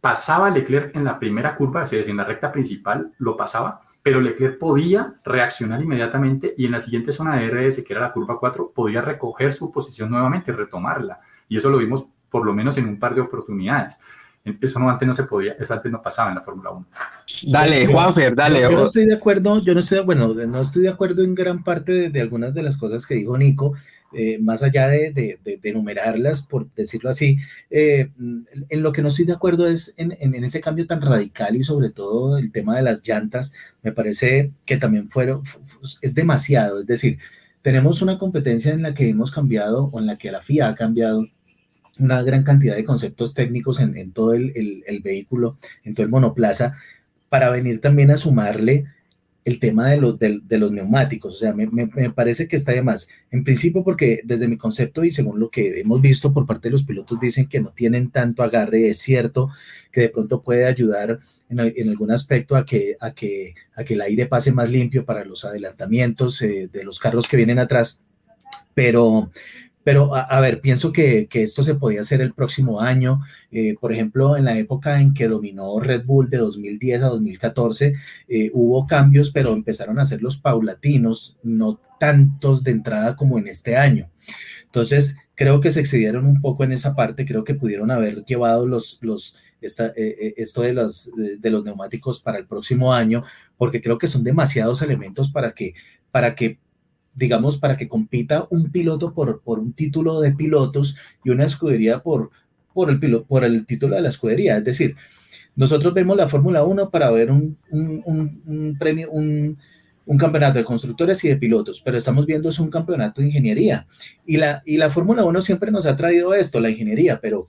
pasaba Leclerc en la primera curva, es decir, en la recta principal, lo pasaba, pero Leclerc podía reaccionar inmediatamente y en la siguiente zona de RS, que era la curva 4, podía recoger su posición nuevamente, retomarla. Y eso lo vimos por lo menos en un par de oportunidades. Eso no antes no se podía, eso antes no pasaba en la Fórmula 1. Dale, Juanfer, dale. Yo, no estoy de acuerdo, yo no estoy, bueno, no estoy de acuerdo en gran parte de, algunas de las cosas que dijo Nico, eh, más allá de, de, enumerarlas, por decirlo así, eh, en lo que no estoy de acuerdo es en, en, ese cambio tan radical y sobre todo el tema de las llantas, me parece que también fueron, es demasiado, es decir, tenemos una competencia en la que hemos cambiado o en la que la FIA ha cambiado una gran cantidad de conceptos técnicos en, todo el, vehículo, en todo el monoplaza, para venir también a sumarle el tema de, los, de, los neumáticos. O sea, me, parece que está de más. En principio, porque desde mi concepto y según lo que hemos visto por parte de los pilotos, dicen que no tienen tanto agarre. Es cierto que de pronto puede ayudar en, algún aspecto a que, a, que, a que el aire pase más limpio para los adelantamientos eh, de los carros que vienen atrás. Pero, pero, a, ver, pienso que, esto se podía hacer el próximo año. Eh, por ejemplo, en la época en que dominó Red Bull de 2010 a 2014, eh, hubo cambios, pero empezaron a ser los paulatinos, no tantos de entrada como en este año. Entonces, creo que se excedieron un poco en esa parte. Creo que pudieron haber llevado los, los, eh, esto de los, de los neumáticos para el próximo año, porque creo que son demasiados elementos para que, para que digamos, para que compita un piloto por, por un título de pilotos y una escudería por, por, el, por el título de la escudería. Es decir, nosotros vemos la Fórmula 1 para ver un, un, premio, un, un, campeonato de constructores y de pilotos, pero estamos viendo es un campeonato de ingeniería. Y la, y la Fórmula 1 siempre nos ha traído esto, la ingeniería, pero,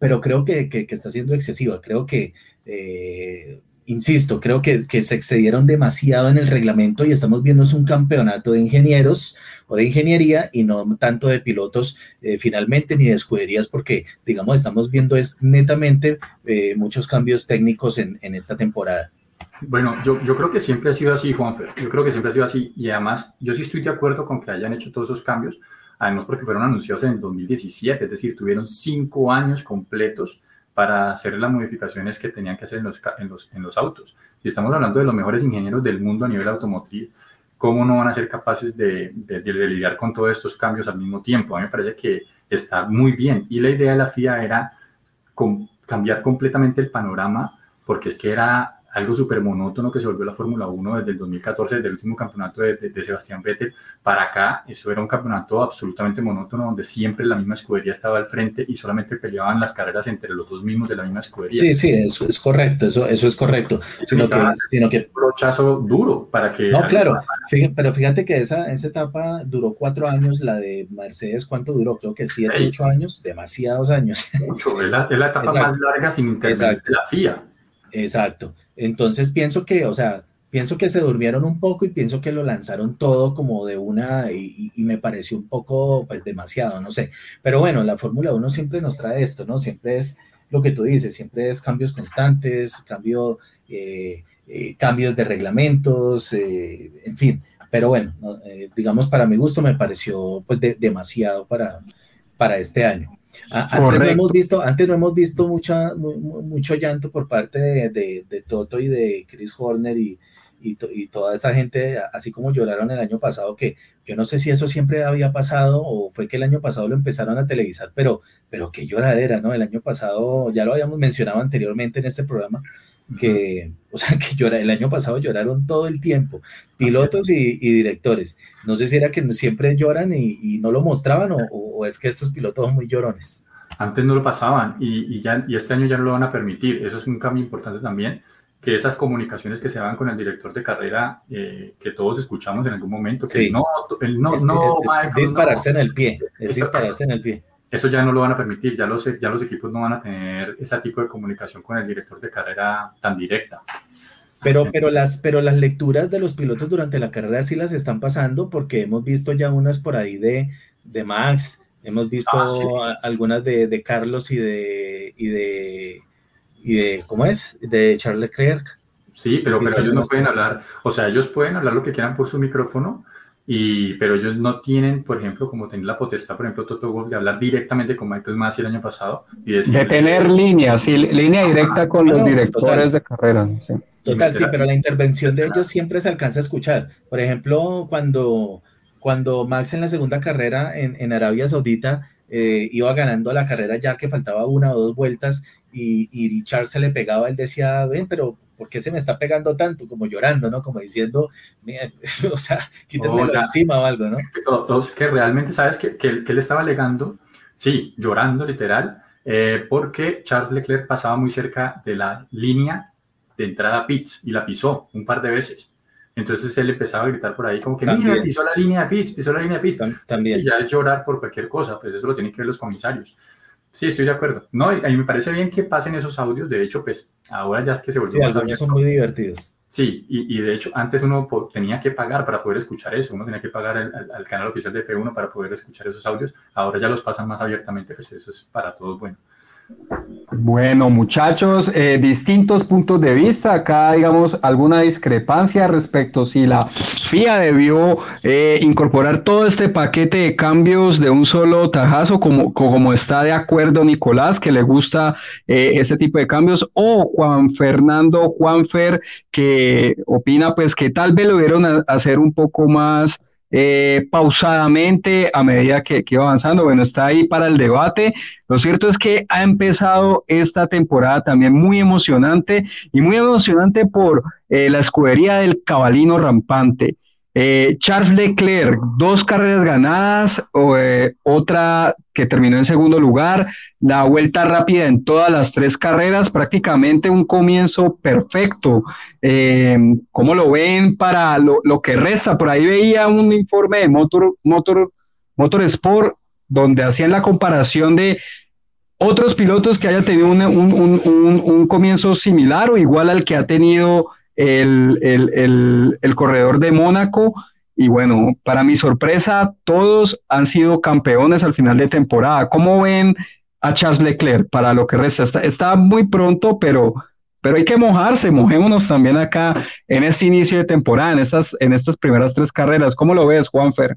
pero creo que, que, está siendo excesiva. Creo que eh, insisto, creo que, se excedieron demasiado en el reglamento y estamos viendo es un campeonato de ingenieros o de ingeniería y no tanto de pilotos eh, finalmente ni de escuderías porque, digamos, estamos viendo es netamente eh, muchos cambios técnicos en, esta temporada. Bueno, yo, yo, creo que siempre ha sido así, Juanfer. Yo creo que siempre ha sido así y además yo sí estoy de acuerdo con que hayan hecho todos esos cambios, además porque fueron anunciados en el 2017, es decir, tuvieron cinco años completos para hacer las modificaciones que tenían que hacer en los, en los, en los autos. Si estamos hablando de los mejores ingenieros del mundo a nivel automotriz, ¿cómo no van a ser capaces de, de, lidiar con todos estos cambios al mismo tiempo? A mí me parece que está muy bien. Y la idea de la FIA era cambiar completamente el panorama, porque es que era algo súper monótono que se volvió la Fórmula 1 desde el 2014, desde el último campeonato de, de, Sebastián Vettel para acá. Eso era un campeonato absolutamente monótono donde siempre la misma escudería estaba al frente y solamente peleaban las carreras entre los dos mismos de la misma escudería. Sí, sí, eso es correcto, eso, eso es correcto. Sino que, sino que... Un brochazo duro para que... No, claro, pero fíjate que esa, esa etapa duró cuatro años, la de Mercedes, ¿cuánto duró? Creo que siete, ocho años, demasiados años. Mucho, es la, etapa más larga sin intervenir la FIA. Exacto. Entonces pienso que, o sea, pienso que se durmieron un poco y pienso que lo lanzaron todo como de una y, me pareció un poco, pues demasiado, no sé. Pero bueno, la Fórmula 1 siempre nos trae esto, ¿no? Siempre es lo que tú dices, siempre es cambios constantes, cambio, eh, eh, cambios de reglamentos, eh, en fin. Pero bueno, digamos, para mi gusto me pareció pues demasiado para, para este año. Antes no, hemos visto, antes no hemos visto mucha, mucho llanto por parte de, de, Toto y de Chris Horner y, y, y, toda esa gente, así como lloraron el año pasado, que yo no sé si eso siempre había pasado o fue que el año pasado lo empezaron a televisar, pero, pero qué lloradera, ¿no? El año pasado, ya lo habíamos mencionado anteriormente en este programa, que, o sea, que llora, el año pasado lloraron todo el tiempo, pilotos y, directores. No sé si era que siempre lloran y, no lo mostraban o, es que estos pilotos son muy llorones. Antes no lo pasaban y, ya, y este año ya no lo van a permitir. Eso es un cambio importante también, que esas comunicaciones que se hagan con el director de carrera, eh, que todos escuchamos en algún momento, que no, no, no, dispararse en el pie, es dispararse en el pie. Eso ya no lo van a permitir, ya los, ya los equipos no van a tener ese tipo de comunicación con el director de carrera tan directa. Pero, pero, las, pero las lecturas de los pilotos durante la carrera sí las están pasando porque hemos visto ya unas por ahí de, de Max, hemos visto ah, algunas de, de, Carlos y de, y de, y de, ¿cómo es? De Charles Leclerc. Sí, pero, pero ellos no pueden hablar, o sea, ellos pueden hablar lo que quieran por su micrófono, y, pero ellos no tienen, por ejemplo, como tener la potestad, por ejemplo, Toto Wolff, de hablar directamente con Michael Masi el año pasado. Y de tener líneas, sí, línea directa con los directores de carrera. Sí. Total, sí, pero la intervención de ellos siempre se alcanza a escuchar. Por ejemplo, cuando, cuando Max en la segunda carrera en, en Arabia Saudita eh, iba ganando la carrera ya que faltaba una o dos vueltas y, y Charles se le pegaba, él decía, ven, pero ¿por qué se me está pegando tanto? Como llorando, ¿no? Como diciendo, o sea, quítenmelo encima o algo, ¿no? Dos, que realmente, ¿sabes? Que, que, que él estaba alegando, sí, llorando literal, eh, porque Charles Leclerc pasaba muy cerca de la línea de entrada a pits y la pisó un par de veces. Entonces él empezaba a gritar por ahí como que, mira, pisó la línea de pits, pisó la línea de pits. También. Si ya es llorar por cualquier cosa, pues eso lo tienen que ver los comisarios. Sí, estoy de acuerdo. No, a mí me parece bien que pasen esos audios. De hecho, pues ahora ya es que se volvió sí, más son muy divertidos. Sí, y, y, de hecho antes uno tenía que pagar para poder escuchar eso, uno tenía que pagar al canal oficial de F1 para poder escuchar esos audios, ahora ya los pasan más abiertamente, pues eso es para todos bueno. Bueno, muchachos, eh, distintos puntos de vista. Acá, digamos, alguna discrepancia respecto si la FIA debió eh, incorporar todo este paquete de cambios de un solo tajazo, como, como está de acuerdo Nicolás, que le gusta eh, este tipo de cambios, o Juan Fernando Juanfer, que opina pues que tal vez lo vieron hacer un poco más eh, pausadamente a medida que, que, iba avanzando. Bueno, está ahí para el debate. Lo cierto es que ha empezado esta temporada también muy emocionante y muy emocionante por eh, la escudería del cabalino rampante. Eh, Charles Leclerc, dos carreras ganadas, eh, otra que terminó en segundo lugar, la vuelta rápida en todas las tres carreras, prácticamente un comienzo perfecto. Eh, ¿Cómo lo ven para lo, que resta? Por ahí veía un informe de Motor, Motor, Motorsport donde hacían la comparación de otros pilotos que hayan tenido un, un comienzo similar o igual al que ha tenido el, el, el, corredor de Mónaco. Y bueno, para mi sorpresa, todos han sido campeones al final de temporada. ¿Cómo ven a Charles Leclerc para lo que resta? Está, está muy pronto, pero, pero hay que mojarse. Mojémonos también acá en este inicio de temporada, en estas, en estas primeras tres carreras. ¿Cómo lo ves, Juanfer?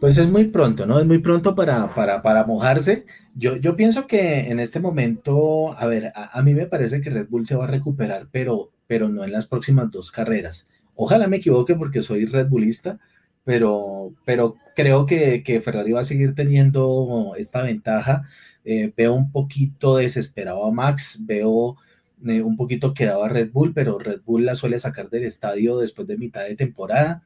Pues es muy pronto, ¿no? Es muy pronto para, para, para mojarse. Yo, yo pienso que en este momento, a ver, a, a, mí me parece que Red Bull se va a recuperar, pero pero no en las próximas dos carreras. Ojalá me equivoque porque soy Red Bullista, pero, pero creo que, que Ferrari va a seguir teniendo esta ventaja. Eh, veo un poquito desesperado a Max, veo eh, un poquito quedado a Red Bull, pero Red Bull la suele sacar del estadio después de mitad de temporada.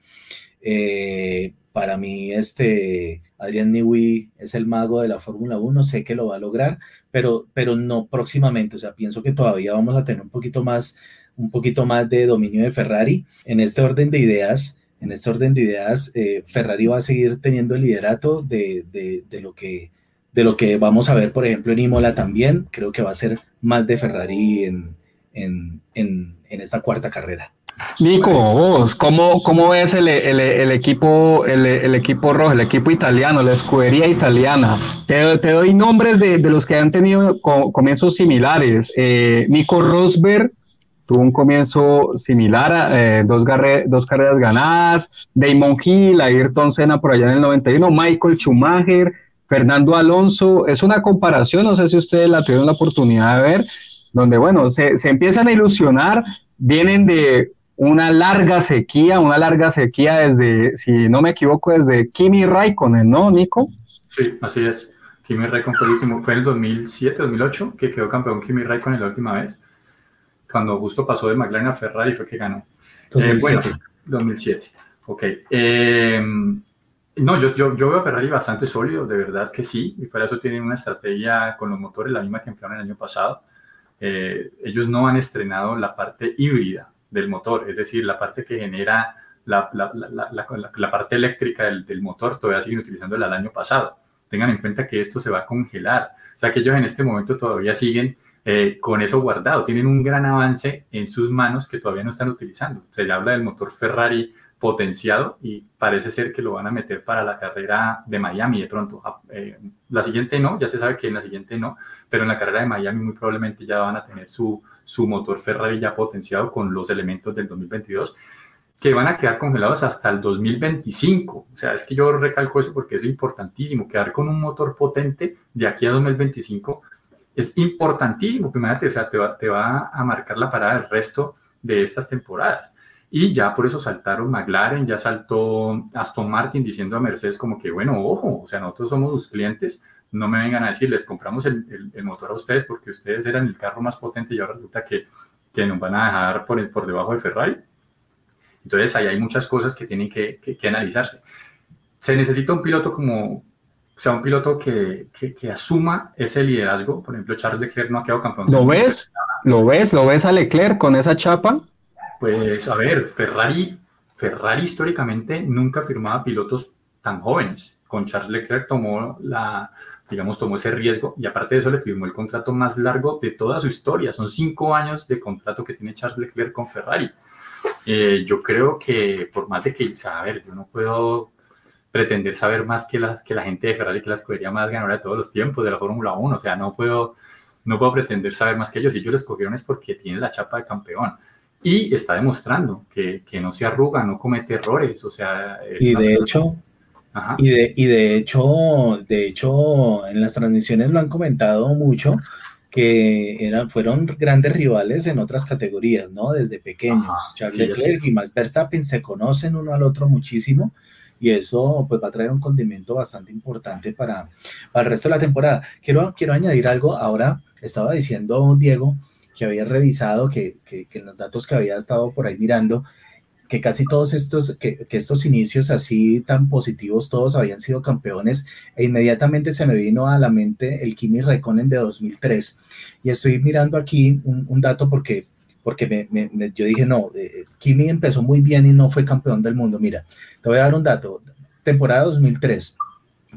Eh, para mí, este Adrián Newey es el mago de la Fórmula 1, sé que lo va a lograr, pero, pero no próximamente. O sea, pienso que todavía vamos a tener un poquito más un poquito más de dominio de Ferrari. En este orden de ideas, en este orden de ideas, eh, Ferrari va a seguir teniendo el liderato de, de, lo que, de lo que vamos a ver, por ejemplo, en Imola también. Creo que va a ser más de Ferrari en, en, en, esta cuarta carrera. Nico, ¿cómo, cómo ves el, el, el equipo, el, el, equipo rojo, el equipo italiano, la escudería italiana? Te, te doy nombres de, de, los que han tenido comienzos similares. Eh, Nico Rosberg, tuvo un comienzo similar, eh, dos, dos carreras ganadas, Damon Hill, Ayrton Senna por allá en el 91, Michael Schumacher, Fernando Alonso, es una comparación, no sé si ustedes la tuvieron la oportunidad de ver, donde bueno, se, se empiezan a ilusionar, vienen de una larga sequía, una larga sequía desde, si no me equivoco, desde Kimi Raikkonen, ¿no, Nico? Sí, así es. Kimi Raikkonen fue el último, fue el 2007, 2008, que quedó campeón Kimi Raikkonen la última vez cuando justo pasó de McLaren a Ferrari fue que ganó. 2007. Eh, bueno, 2007. Ok. Eh, no, yo, yo, yo, veo a Ferrari bastante sólido, de verdad que sí. Y fuera eso tienen una estrategia con los motores, la misma que emplearon el año pasado. eh, ellos no han estrenado la parte híbrida del motor, es decir, la parte que genera la, la, la, la parte eléctrica del, del, motor, todavía siguen utilizándola el año pasado. Tengan en cuenta que esto se va a congelar, o sea que ellos en este momento todavía siguen eh, con eso guardado, tienen un gran avance en sus manos que todavía no están utilizando. Se habla del motor Ferrari potenciado y parece ser que lo van a meter para la carrera de Miami de pronto. Ah, eh, la siguiente no, ya se sabe que en la siguiente no, pero en la carrera de Miami muy probablemente ya van a tener su, su motor Ferrari ya potenciado con los elementos del 2022 que van a quedar congelados hasta el 2025. O sea, es que yo recalco eso porque es importantísimo. Quedar con un motor potente de aquí a 2025 es importantísimo. Primero, o sea, te va, te va a marcar la parada del resto de estas temporadas. Y ya por eso saltaron McLaren, ya saltó Aston Martin diciendo a Mercedes como que, bueno, ojo, o sea, nosotros somos los clientes, no me vengan a decir, les compramos el, el, motor a ustedes porque ustedes eran el carro más potente y ahora resulta que, que nos van a dejar por, por debajo de Ferrari. Entonces ahí hay muchas cosas que tienen que, que, que analizarse. Se necesita un piloto como, o sea, un piloto que, que, asuma ese liderazgo. Por ejemplo, Charles Leclerc no ha quedado campeón. ¿Lo ves? ¿Lo ves? ¿Lo ves a Leclerc con esa chapa? Pues a ver, Ferrari, Ferrari históricamente nunca firmaba pilotos tan jóvenes. Con Charles Leclerc tomó la, digamos, tomó ese riesgo y aparte de eso le firmó el contrato más largo de toda su historia. Son cinco años de contrato que tiene Charles Leclerc con Ferrari. Eh, yo creo que por más de que, o sea, a ver, yo no puedo pretender saber más que la, que la gente de Ferrari, que la escogería más ganadora de todos los tiempos de la Fórmula 1. O sea, no puedo, no puedo pretender saber más que ellos. Si ellos les escogieron es porque tienen la chapa de campeón y está demostrando que, que, no se arruga, no comete errores, o sea... Y de hecho, y de, y de hecho, de hecho, en las transmisiones lo han comentado mucho, que eran, fueron grandes rivales en otras categorías, ¿no? Desde pequeños. Charles Leclerc y Max Verstappen se conocen uno al otro muchísimo y eso pues va a traer un condimento bastante importante para, para el resto de la temporada. Quiero, quiero añadir algo, ahora estaba diciendo Diego, que había revisado, que, que, en los datos que había estado por ahí mirando, que casi todos estos, que, que, estos inicios así tan positivos, todos habían sido campeones, e inmediatamente se me vino a la mente el Kimi Raikkonen de 2003. Y estoy mirando aquí un, un dato porque, porque me, yo dije, no, eh, Kimi empezó muy bien y no fue campeón del mundo. Mira, te voy a dar un dato. Temporada 2003,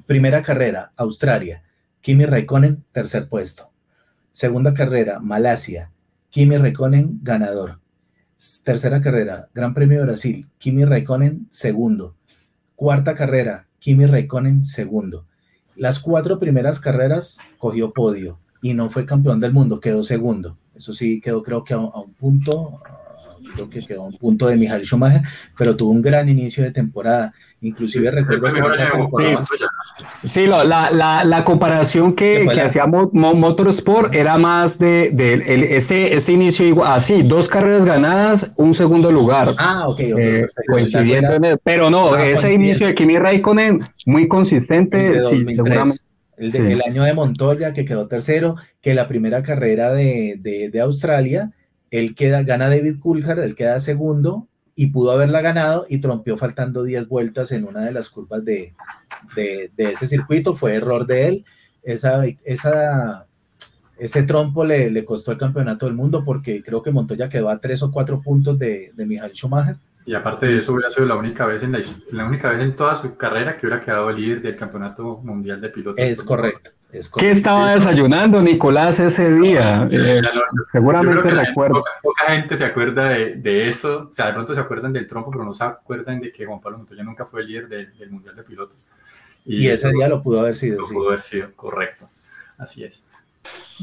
primera carrera, Australia, Kimi Raikkonen, tercer puesto. Segunda carrera, Malasia, Kimi Raikkonen, ganador. Tercera carrera, Gran Premio de Brasil, Kimi Raikkonen, segundo. Cuarta carrera, Kimi Raikkonen, segundo. Las cuatro primeras carreras cogió podio y no fue campeón del mundo, quedó segundo. Eso sí, quedó creo que a, a un punto, creo que quedó a un punto de Michael Schumacher, pero tuvo un gran inicio de temporada. Inclusive sí, recuerdo que Sí, la, la, la, comparación que, que hacíamos Motorsport era más de, de el, este, este inicio igual, así, dos carreras ganadas, un segundo lugar. Ah, ok, okay eh, coincidiendo en el, pero no, ah, ese inicio de Kimi Raikkonen muy consistente. De 2003, el, de, sí. el, año de Montoya, que quedó tercero, que la primera carrera de, de, de Australia, él queda, gana David Coulthard, él queda segundo, y pudo haberla ganado y trompeó faltando 10 vueltas en una de las curvas de, de, de, ese circuito. Fue error de él. Esa, esa, ese trompo le, le, costó el campeonato del mundo porque creo que Montoya quedó a 3 o 4 puntos de, de Michael Schumacher. Y aparte de eso, hubiera sido la única vez en la, la, única vez en toda su carrera que hubiera quedado líder del campeonato mundial de pilotos. Es correcto. Es ¿Qué estaba desayunando Nicolás ese día? Eh, seguramente recuerdo. Poca, poca, gente se acuerda de, de, eso, o sea, de pronto se acuerdan del trompo, pero no se acuerdan de que Juan Pablo Montoya nunca fue el líder del, del Mundial de Pilotos. Y, y ese día lo pudo haber sido. Lo sí. pudo haber sido, correcto. Así es.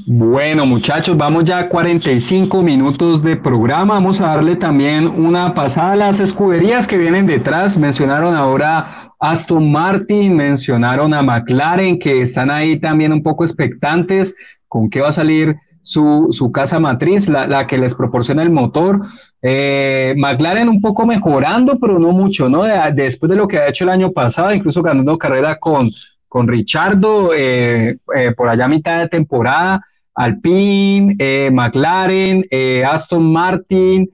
Bueno, muchachos, vamos ya a 45 minutos de programa. Vamos a darle también una pasada a las escuderías que vienen detrás. Mencionaron ahora Aston Martin, mencionaron a McLaren, que están ahí también un poco expectantes con qué va a salir su, su casa matriz, la, la, que les proporciona el motor. Eh, McLaren un poco mejorando, pero no mucho, ¿no? De, después de lo que ha hecho el año pasado, incluso ganando carrera con, con Richardo, eh, eh, por allá a mitad de temporada, Alpine, eh, McLaren, Aston Martin,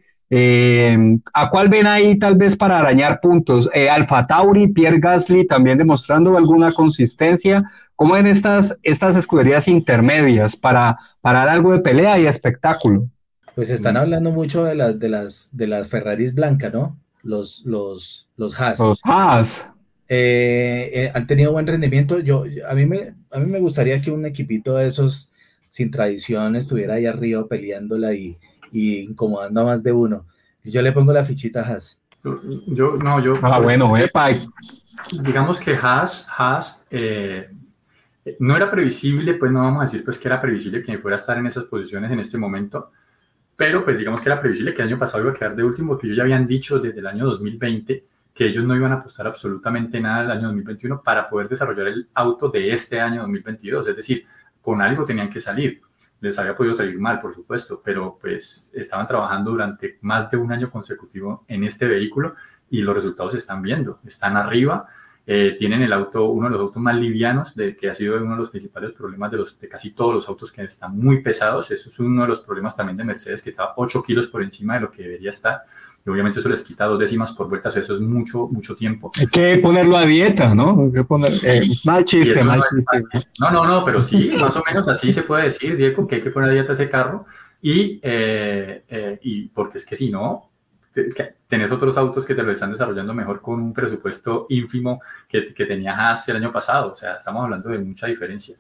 ¿A cuál ven ahí tal vez para arañar puntos? Alfa Tauri, Pierre Gasly también demostrando alguna consistencia. ¿Cómo ven estas, estas escuderías intermedias para, para dar algo de pelea y espectáculo? Pues están hablando mucho de, las de, las, de las Ferraris blancas, ¿no? Los, los, los Haas. Los Haas. Eh, eh, han tenido buen rendimiento. Yo, a, mí me, a mí me gustaría que un equipito de esos sin tradición estuviera ahí arriba peleándola y, y incomodando a más de uno. Yo le pongo la fichita a Haas. Yo, no, yo. Ah, bueno, epa. Digamos que Haas, Haas eh, no era previsible, pues no vamos a decir pues que era previsible que fuera a estar en esas posiciones en este momento, pero pues digamos que era previsible que el año pasado iba a quedar de último, que ellos ya habían dicho desde el año 2020 que ellos no iban a apostar absolutamente nada el año 2021 para poder desarrollar el auto de este año 2022, es decir, con algo tenían que salir. Les había podido salir mal, por supuesto, pero pues estaban trabajando durante más de un año consecutivo en este vehículo y los resultados se están viendo, están arriba, eh, tienen el auto, uno de los autos más livianos, de, que ha sido uno de los principales problemas de, los, de casi todos los autos que están muy pesados, eso es uno de los problemas también de Mercedes, que está 8 kilos por encima de lo que debería estar, y obviamente eso les quita dos décimas por vueltas, eso es mucho, mucho tiempo. Hay que ponerlo a dieta, ¿no? Hay que poner, eh, mal chiste, mal chiste. No, no, no, pero sí, más o menos así se puede decir, Diego, que hay que poner a dieta ese carro, y, eh, eh, y porque es que si no, tenés otros autos que te lo están desarrollando mejor con un presupuesto ínfimo que, que tenía Haas el año pasado, o sea, estamos hablando de mucha diferencia.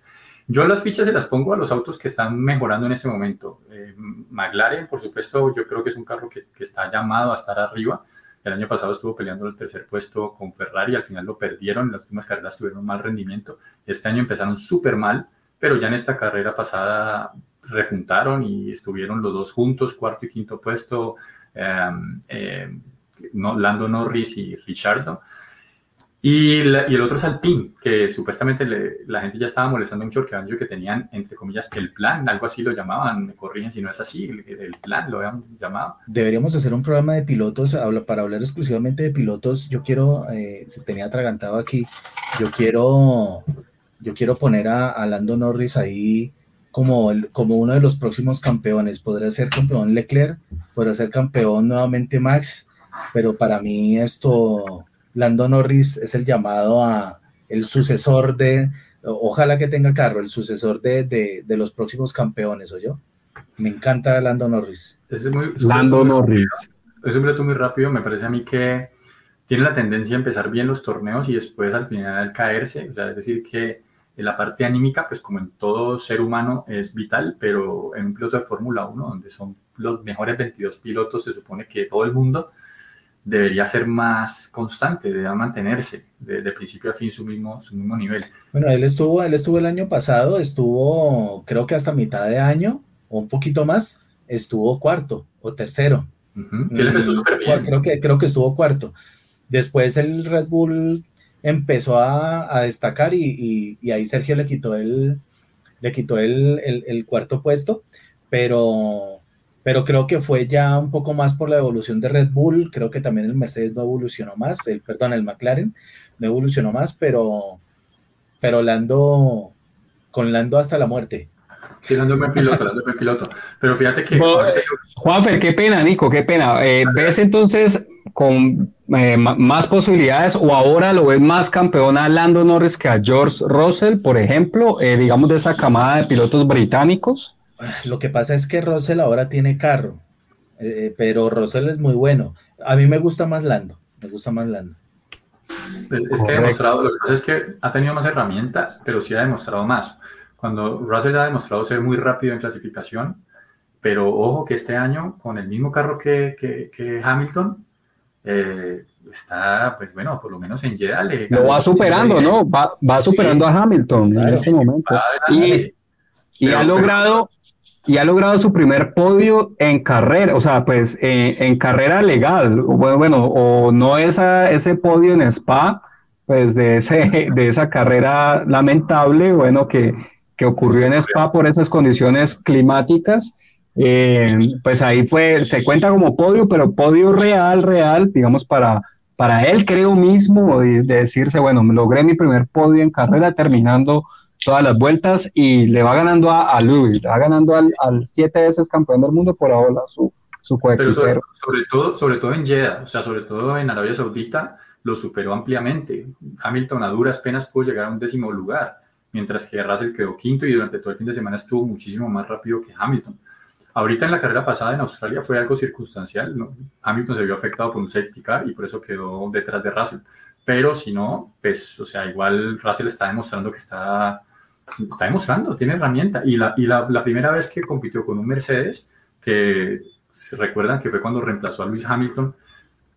Yo las fichas se las pongo a los autos que están mejorando en ese momento. Eh, McLaren, por supuesto, yo creo que es un carro que, que, está llamado a estar arriba. El año pasado estuvo peleando el tercer puesto con Ferrari, al final lo perdieron, en las últimas carreras tuvieron un mal rendimiento. Este año empezaron súper mal, pero ya en esta carrera pasada repuntaron y estuvieron los dos juntos, cuarto y quinto puesto, eh, eh, Lando Norris y Richardo. Y, el otro es Alpine, que supuestamente la gente ya estaba molestando mucho porque que tenían, entre comillas, el plan, algo así lo llamaban, me corrigen si no es así, el, plan lo habían llamado. Deberíamos hacer un programa de pilotos, para hablar exclusivamente de pilotos, yo quiero, eh, se tenía atragantado aquí, yo quiero, yo quiero poner a, Lando Norris ahí como, como uno de los próximos campeones, podría ser campeón Leclerc, podría ser campeón nuevamente Max, pero para mí esto Lando Norris es el llamado a el sucesor de, ojalá que tenga carro, el sucesor de, de, los próximos campeones, ¿o yo? Me encanta Lando Norris. Es muy, Lando Norris. Es un reto muy rápido, me parece a mí que tiene la tendencia a empezar bien los torneos y después al final caerse, o sea, es decir que en la parte anímica, pues como en todo ser humano es vital, pero en un piloto de Fórmula 1, donde son los mejores 22 pilotos, se supone que todo el mundo, debería ser más constante, debería mantenerse de, principio a fin su mismo, su mismo nivel. Bueno, él estuvo, él estuvo el año pasado, estuvo creo que hasta mitad de año o un poquito más, estuvo cuarto o tercero. Sí, empezó súper bien. Creo que, creo que estuvo cuarto. Después el Red Bull empezó a, destacar y, ahí Sergio le quitó el, le quitó el, el cuarto puesto, pero pero creo que fue ya un poco más por la evolución de Red Bull, creo que también el Mercedes no evolucionó más, el, perdón, el McLaren no evolucionó más, pero, pero Lando, con Lando hasta la muerte. Sí, Lando es piloto, Lando es piloto. Pero fíjate que... Juanfer, qué pena, Nico, qué pena. Eh, ¿Ves entonces con eh, más posibilidades o ahora lo ves más campeón a Lando Norris que a George Russell, por ejemplo, eh, digamos de esa camada de pilotos británicos? Lo que pasa es que Russell ahora tiene carro, eh, pero Russell es muy bueno. A mí me gusta más Lando, me gusta más Lando. Es que ha demostrado, lo que pasa es que ha tenido más herramienta, pero sí ha demostrado más. Cuando Russell ha demostrado ser muy rápido en clasificación, pero ojo que este año, con el mismo carro que, que, Hamilton, eh, está, pues bueno, por lo menos en Jeddah. lo va superando, ¿no? Va, va superando a Hamilton en este momento. Y, y ha logrado, y ha logrado su primer podio en carrera, o sea, pues eh, en carrera legal, bueno, bueno, o no esa, ese podio en Spa, pues de, ese, de esa carrera lamentable, bueno, que, que ocurrió en Spa por esas condiciones climáticas, eh, pues ahí fue, se cuenta como podio, pero podio real, real, digamos, para, para él creo mismo, de decirse, bueno, logré mi primer podio en carrera terminando todas las vueltas y le va ganando a, a Lewis, le va ganando al, al, siete veces campeón del mundo por ahora su, su Pero sobre, todo, sobre todo en Jeddah, o sea, sobre todo en Arabia Saudita, lo superó ampliamente. Hamilton a duras penas pudo llegar a un décimo lugar, mientras que Russell quedó quinto y durante todo el fin de semana estuvo muchísimo más rápido que Hamilton. Ahorita en la carrera pasada en Australia fue algo circunstancial. Hamilton se vio afectado por un safety car y por eso quedó detrás de Russell. Pero si no, pues, o sea, igual Russell está demostrando que está, está demostrando, tiene herramienta. Y, la, y la, primera vez que compitió con un Mercedes, que se recuerdan que fue cuando reemplazó a Lewis Hamilton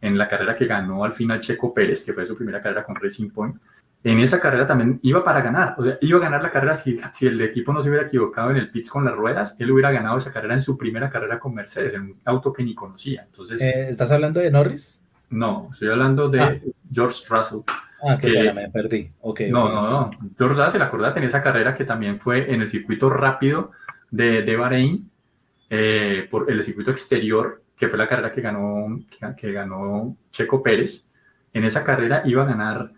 en la carrera que ganó al final Checo Pérez, que fue su primera carrera con Racing Point, en esa carrera también iba para ganar, o sea, iba a ganar la carrera si, si el equipo no se hubiera equivocado en el pitch con las ruedas, él hubiera ganado esa carrera en su primera carrera con Mercedes, en un auto que ni conocía. Entonces, eh, ¿Estás hablando de Norris? No, estoy hablando de ah. George Russell. Ah, que, me perdí. Okay, no, no, no. George Russell, acordate en esa carrera que también fue en el circuito rápido de, de Bahrein, eh, por el circuito exterior, que fue la carrera que ganó, que, ganó Checo Pérez. En esa carrera iba a ganar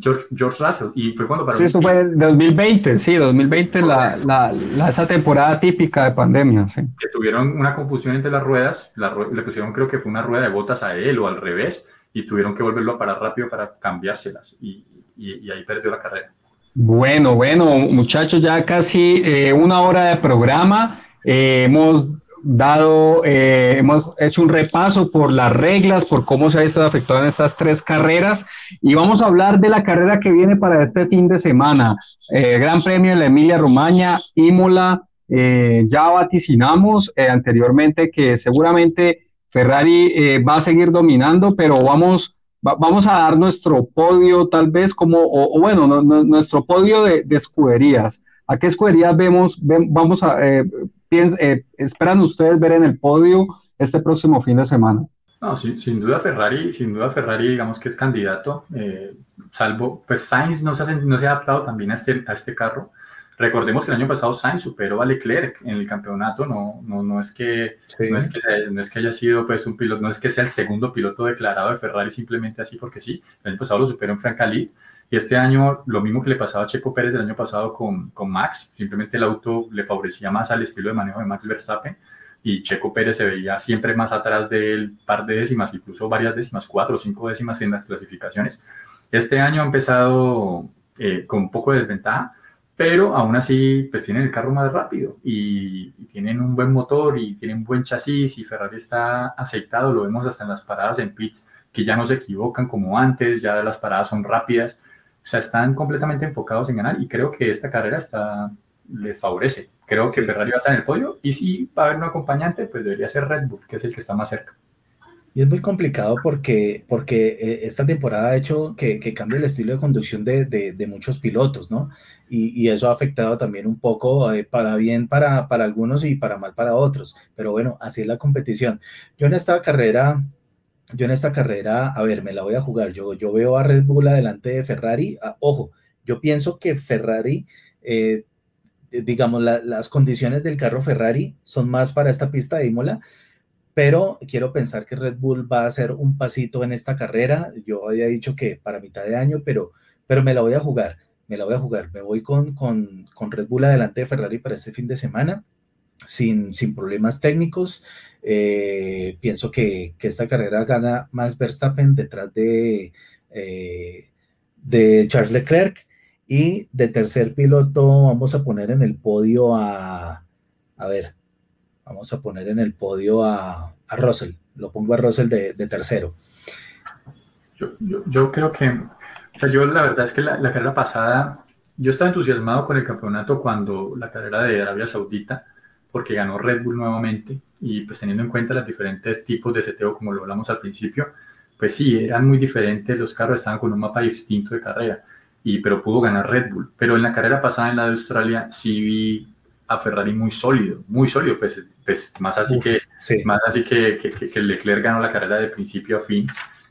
George, George Russell y fue cuando Sí, eso fue 2020, sí, 2020, la, la, esa temporada típica de pandemia. Sí. Que tuvieron una confusión entre las ruedas, la, le pusieron creo que fue una rueda de botas a él o al revés y tuvieron que volverlo a parar rápido para cambiárselas y, y, ahí perdió la carrera. Bueno, bueno, muchachos, ya casi eh, una hora de programa. Eh, hemos dado, eh, hemos hecho un repaso por las reglas, por cómo se ha visto afectado en estas tres carreras y vamos a hablar de la carrera que viene para este fin de semana. Eh, Gran Premio de la Emilia Romagna, Imola, eh, ya vaticinamos anteriormente que seguramente Ferrari va a seguir dominando, pero vamos, vamos a dar nuestro podio tal vez como, o, bueno, nuestro podio de, escuderías. ¿A qué escuderías vemos, vamos a, eh, esperan ustedes ver en el podio este próximo fin de semana? No, sin, sin, duda Ferrari, sin duda Ferrari, digamos que es candidato, eh, salvo, pues Sainz no se, ha, no se ha adaptado también a este, a este carro. Recordemos que el año pasado Sainz superó a Leclerc en el campeonato, no, no, no, es, que, no, es, que, no es que haya sido pues un piloto, no es que sea el segundo piloto declarado de Ferrari simplemente así porque sí, el año pasado lo superó en Frank y este año, lo mismo que le pasaba a Checo Pérez el año pasado con, con Max, simplemente el auto le favorecía más al estilo de manejo de Max Verstappen y Checo Pérez se veía siempre más atrás del par de décimas, incluso varias décimas, cuatro o cinco décimas en las clasificaciones. Este año ha empezado eh, con un poco de desventaja, pero aún así pues tienen el carro más rápido y, y, tienen un buen motor y tienen buen chasis y Ferrari está aceitado, lo vemos hasta en las paradas en pits, que ya no se equivocan como antes, ya las paradas son rápidas o sea, están completamente enfocados en ganar y creo que esta carrera está, les favorece. Creo que Ferrari va a estar en el podio y si va a haber un acompañante, pues debería ser Red Bull, que es el que está más cerca. Y es muy complicado porque, porque eh, esta temporada ha hecho que, que cambie el estilo de conducción de, de, muchos pilotos, ¿no? Y, y, eso ha afectado también un poco eh, para bien para, para algunos y para mal para otros. Pero bueno, así es la competición. Yo en esta carrera yo en esta carrera, a ver, me la voy a jugar. Yo, yo veo a Red Bull adelante de Ferrari. Ah, ojo, yo pienso que Ferrari, eh, digamos, las condiciones del carro Ferrari son más para esta pista de Imola, pero quiero pensar que Red Bull va a hacer un pasito en esta carrera. Yo había dicho que para mitad de año, pero, pero me la voy a jugar. Me la voy a jugar. Me voy con, con, con Red Bull adelante de Ferrari para este fin de semana sin, sin problemas técnicos. Eh, pienso que, que, esta carrera gana Max Verstappen detrás de, eh, de Charles Leclerc. Y de tercer piloto vamos a poner en el podio a, a ver, vamos a poner en el podio a, a Russell. Lo pongo a Russell de, de tercero. Yo, yo, creo que, o sea, yo la verdad es que la carrera pasada, yo estaba entusiasmado con el campeonato cuando la carrera de Arabia Saudita, porque ganó Red Bull nuevamente y pues teniendo en cuenta los diferentes tipos de seteo como lo hablamos al principio, pues sí, eran muy diferentes, los carros estaban con un mapa distinto de carrera, y, pero pudo ganar Red Bull. Pero en la carrera pasada en la de Australia sí vi a Ferrari muy sólido, muy sólido, pues, pues más así, que, más así que, que, que, Leclerc ganó la carrera de principio a fin,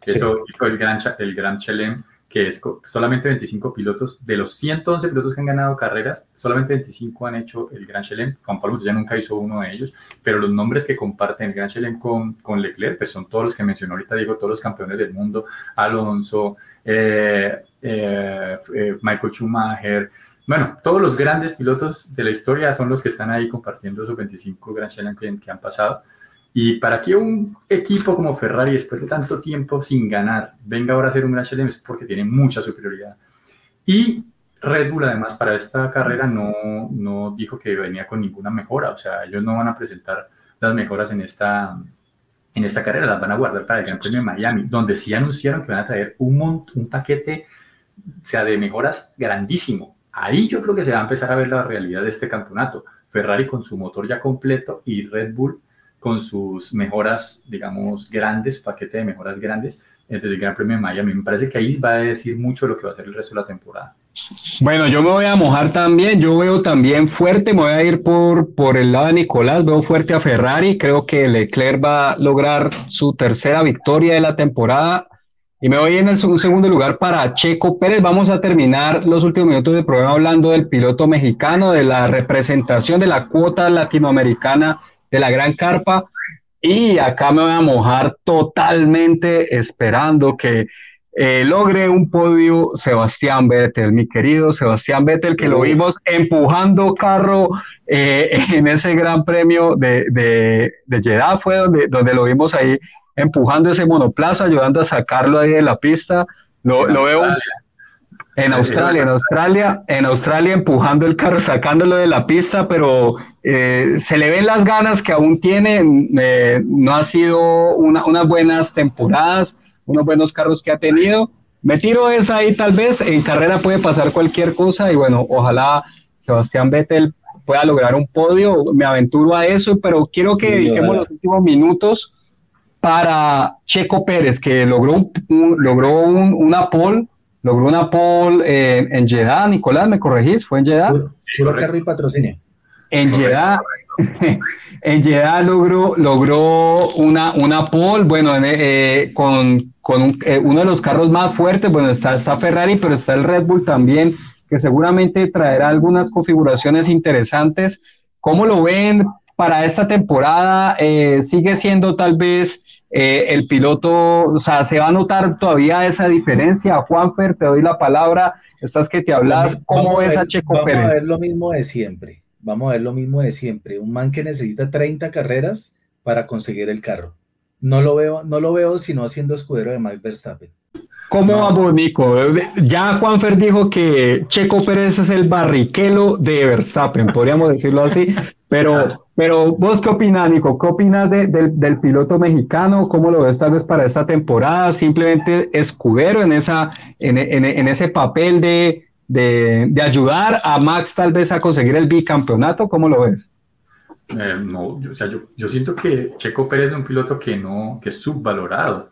eso hizo el gran, el gran Chelem que es solamente 25 pilotos, de los 111 pilotos que han ganado carreras, solamente 25 han hecho el Gran Chelem. Juan Pablo ya nunca hizo uno de ellos, pero los nombres que comparten el Gran Chelem con, con Leclerc, pues son todos los que mencionó ahorita, digo, todos los campeones del mundo, Alonso, eh, eh, eh, Michael Schumacher, bueno, todos los grandes pilotos de la historia son los que están ahí compartiendo esos 25 Gran Chelem que, que han pasado. Y para que un equipo como Ferrari, después de tanto tiempo sin ganar, venga ahora a hacer un Grand Slam es porque tiene mucha superioridad. Y Red Bull, además, para esta carrera no, no dijo que venía con ninguna mejora. O sea, ellos no van a presentar las mejoras en esta, en esta carrera, las van a guardar para el Gran Premio de Miami, donde sí anunciaron que van a traer un, un paquete, o sea, de mejoras grandísimo. Ahí yo creo que se va a empezar a ver la realidad de este campeonato. Ferrari con su motor ya completo y Red Bull con sus mejoras, digamos, grandes, paquete de mejoras grandes desde el Gran Premio de Miami. Me parece que ahí va a decir mucho lo que va a ser el resto de la temporada. Bueno, yo me voy a mojar también, yo veo también fuerte, me voy a ir por, por el lado de Nicolás, veo fuerte a Ferrari, creo que Leclerc va a lograr su tercera victoria de la temporada y me voy en el segundo lugar para Checo Pérez. Vamos a terminar los últimos minutos del programa hablando del piloto mexicano, de la representación de la cuota latinoamericana de la Gran Carpa. Y acá me voy a mojar totalmente esperando que eh, logre un podio Sebastián Vettel, mi querido Sebastián Vettel, que lo vimos empujando carro eh, en ese gran premio de, de, de Jeddah, fue donde, donde lo vimos ahí empujando ese monoplaza, ayudando a sacarlo ahí de la pista. Lo, lo veo en Australia, en Australia, en Australia empujando el carro, sacándolo de la pista, pero eh, se le ven las ganas que aún tiene. Eh, no ha sido unas buenas temporadas, unos buenos carros que ha tenido. Me tiro esa ahí tal vez, en carrera puede pasar cualquier cosa y bueno, ojalá Sebastián Vettel pueda lograr un podio, me aventuro a eso, pero quiero que dediquemos los últimos minutos para Checo Pérez, que logró, logró una pole logró una pole eh, en Jeddah, Nicolás, ¿me corregís? ¿Fue en Jeddah? Puro carro y patrocinio. En Jeddah, en Jeddah logró, logró una, una pole, bueno, eh, con, con eh, uno de los carros más fuertes, bueno, está, está Ferrari, pero está el Red Bull también, que seguramente traerá algunas configuraciones interesantes. ¿Cómo lo ven para esta temporada? ¿Sigue siendo tal vez eh, el piloto, o sea, se va a notar todavía esa diferencia. Juanfer, te doy la palabra, estás que te hablas, ¿cómo ves a, Checo vamos Pérez? Vamos a ver lo mismo de siempre, vamos a ver lo mismo de siempre, un man que necesita 30 carreras para conseguir el carro. No lo veo, no lo veo sino haciendo escudero de Max Verstappen. ¿Cómo no. vamos, Nico? Ya Juanfer dijo que Checo Pérez es el barriquelo de Verstappen, podríamos decirlo así, pero, pero vos qué opinas, Nico? ¿Qué opinas de, de, del piloto mexicano? ¿Cómo lo ves tal vez para esta temporada? ¿Simplemente escudero en, esa, en, en, en ese papel de, de, de, ayudar a Max tal vez a conseguir el bicampeonato? ¿Cómo lo ves? Eh, no, yo, o sea, yo, yo siento que Checo Pérez es un piloto que, no, que es subvalorado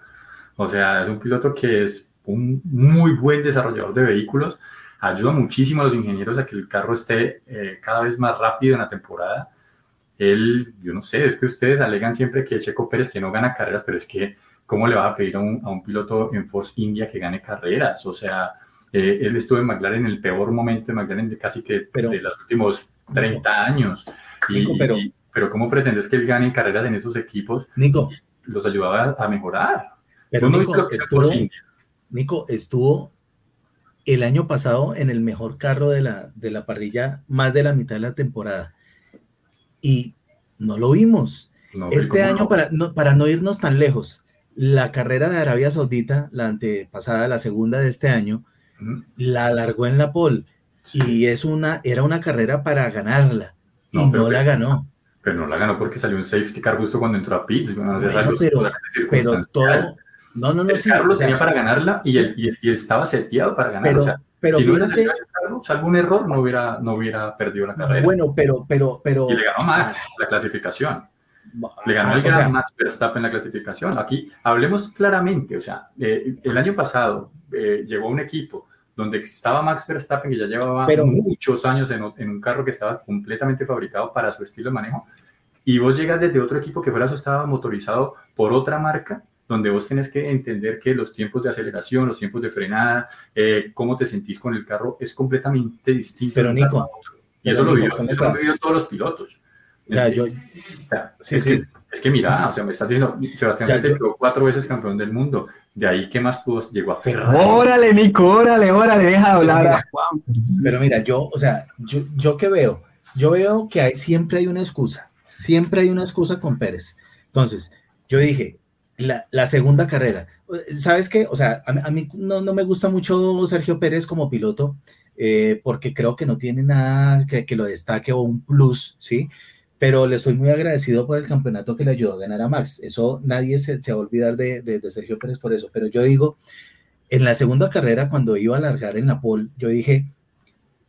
o sea, es un piloto que es un muy buen desarrollador de vehículos, ayuda muchísimo a los ingenieros a que el carro esté eh, cada vez más rápido en la temporada. Él, yo no sé, es que ustedes alegan siempre que Checo Pérez que no gana carreras, pero es que, ¿cómo le va a pedir a un, a un piloto en Force India que gane carreras? O sea, eh, él estuvo en McLaren en el peor momento de McLaren de casi que pero, de los últimos 30 Nico, años. Y, Nico, pero, y, pero, ¿cómo pretendes que él gane carreras en esos equipos? Nico, los ayudaba a mejorar. Pero Nico, estuvo, Nico, estuvo el año pasado en el mejor carro de la, de la parrilla más de la mitad de la temporada. Y no lo vimos. No, este año, no? Para, no, para no irnos tan lejos, la carrera de Arabia Saudita, la antepasada, la segunda de este año, uh -huh. la alargó en la pole. Sí. Y es una, era una carrera para ganarla. Y no, la ganó. Pero no la ganó porque salió un safety car justo cuando entró a pits. Bueno, pero, pero todo, no, no, no. El sí, carro lo tenía para ganarla y, el, y, y, estaba seteado para ganar. Pero, o sea, pero si no fíjate, el carro, salvo un error, no hubiera, no hubiera perdido la carrera. Bueno, pero, pero, pero. Y le ganó Max la clasificación. Le ganó ah, el gran o sea, Max Verstappen la clasificación. Aquí hablemos claramente. O sea, eh, el año pasado eh, llegó un equipo donde estaba Max Verstappen, que ya llevaba Pero- muchos años en, en un carro que estaba completamente fabricado para su estilo de manejo, y vos llegas desde otro equipo que fuera eso estaba motorizado por otra marca, donde vos tenés que entender que los tiempos de aceleración, los tiempos de frenada, eh, cómo te sentís con el carro, es completamente distinto. Pero, Nico, y eso pero, lo vivió, ¿cómo eso lo han vivido todos los pilotos. O sea, Es yo, que- o sea, Sí, es, sí. Que, es que mira, o sea, me estás diciendo, Sebastián Ya, Vettel yo- quedó cuatro veces campeón del mundo. De ahí, ¿qué más pudo? Llegó a Ferrari. Órale, Nico, órale, órale, deja de hablar mira, a Juan. pero mira, yo, o sea, yo, yo que veo, yo veo que hay, siempre hay una excusa, siempre hay una excusa con Pérez. Entonces, yo dije, la, segunda carrera, ¿sabes qué? O sea, a, mí no, no, me gusta mucho Sergio Pérez como piloto, eh, porque creo que no tiene nada que, que, lo destaque o un plus, ¿sí? Pero le estoy muy agradecido por el campeonato que le ayudó a ganar a Max. Eso nadie se, se va a olvidar de, de, de, Sergio Pérez por eso. Pero yo digo, en la segunda carrera, cuando iba a largar en la pole, yo dije,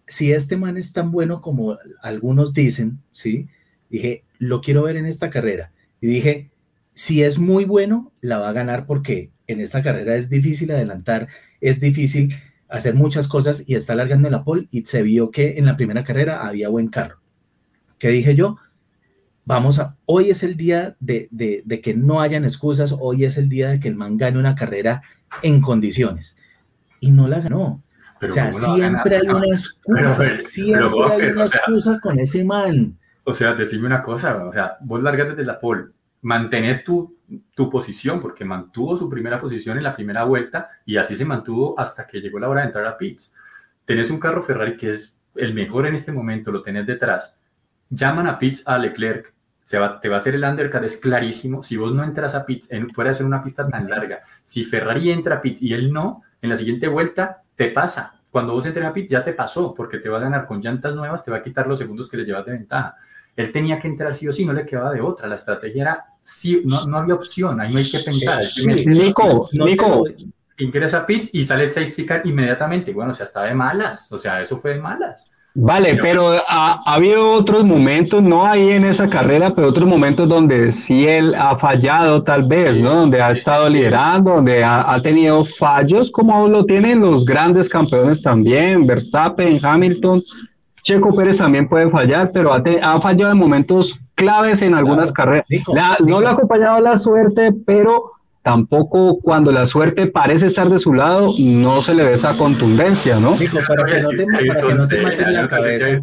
si este man es tan bueno como algunos dicen, ¿sí? Dije, lo quiero ver en esta carrera. Y dije, si es muy bueno, la va a ganar porque en esta carrera es difícil adelantar, es difícil hacer muchas cosas y está largando en la pole y se vio que en la primera carrera había buen carro. ¿Qué dije yo? Vamos a, hoy es el día de, de, que no hayan excusas, hoy es el día de que el man gane una carrera en condiciones. Y no la ganó. o sea, siempre hay una excusa, siempre hay una excusa con ese man. O sea, decime una cosa, o sea, vos largas desde la pole, mantenés tu, tu posición, porque mantuvo su primera posición en la primera vuelta y así se mantuvo hasta que llegó la hora de entrar a pits. Tenés un carro Ferrari que es el mejor en este momento, lo tenés detrás. Llaman a pits a Leclerc, se va, te va a hacer el undercut, es clarísimo. Si vos no entras a pits, en, fuera de ser una pista tan larga, si Ferrari entra a pits y él no, en la siguiente vuelta te pasa. Cuando vos entres a pits ya te pasó, porque te va a ganar con llantas nuevas, te va a quitar los segundos que le llevas de ventaja. Él tenía que entrar sí o sí, no le quedaba de otra. La estrategia era, sí, no, no había opción, ahí no hay que pensar. Nico, Nico. Ingresa a pits y sale el safety inmediatamente. Bueno, o sea, estaba de malas. O sea, eso fue de malas. Vale, pero ha, habido otros momentos, no ahí en esa carrera, pero otros momentos donde sí él ha fallado tal vez, ¿no? Donde ha estado liderando, donde ha, tenido fallos, como lo tienen los grandes campeones también, Verstappen, Hamilton, Checo Pérez también puede fallar, pero ha, fallado en momentos claves en algunas carreras. no le ha acompañado la suerte, pero tampoco cuando la suerte parece estar de su lado, no se le ve esa contundencia, ¿no? Nico, para que no te, mates la cabeza.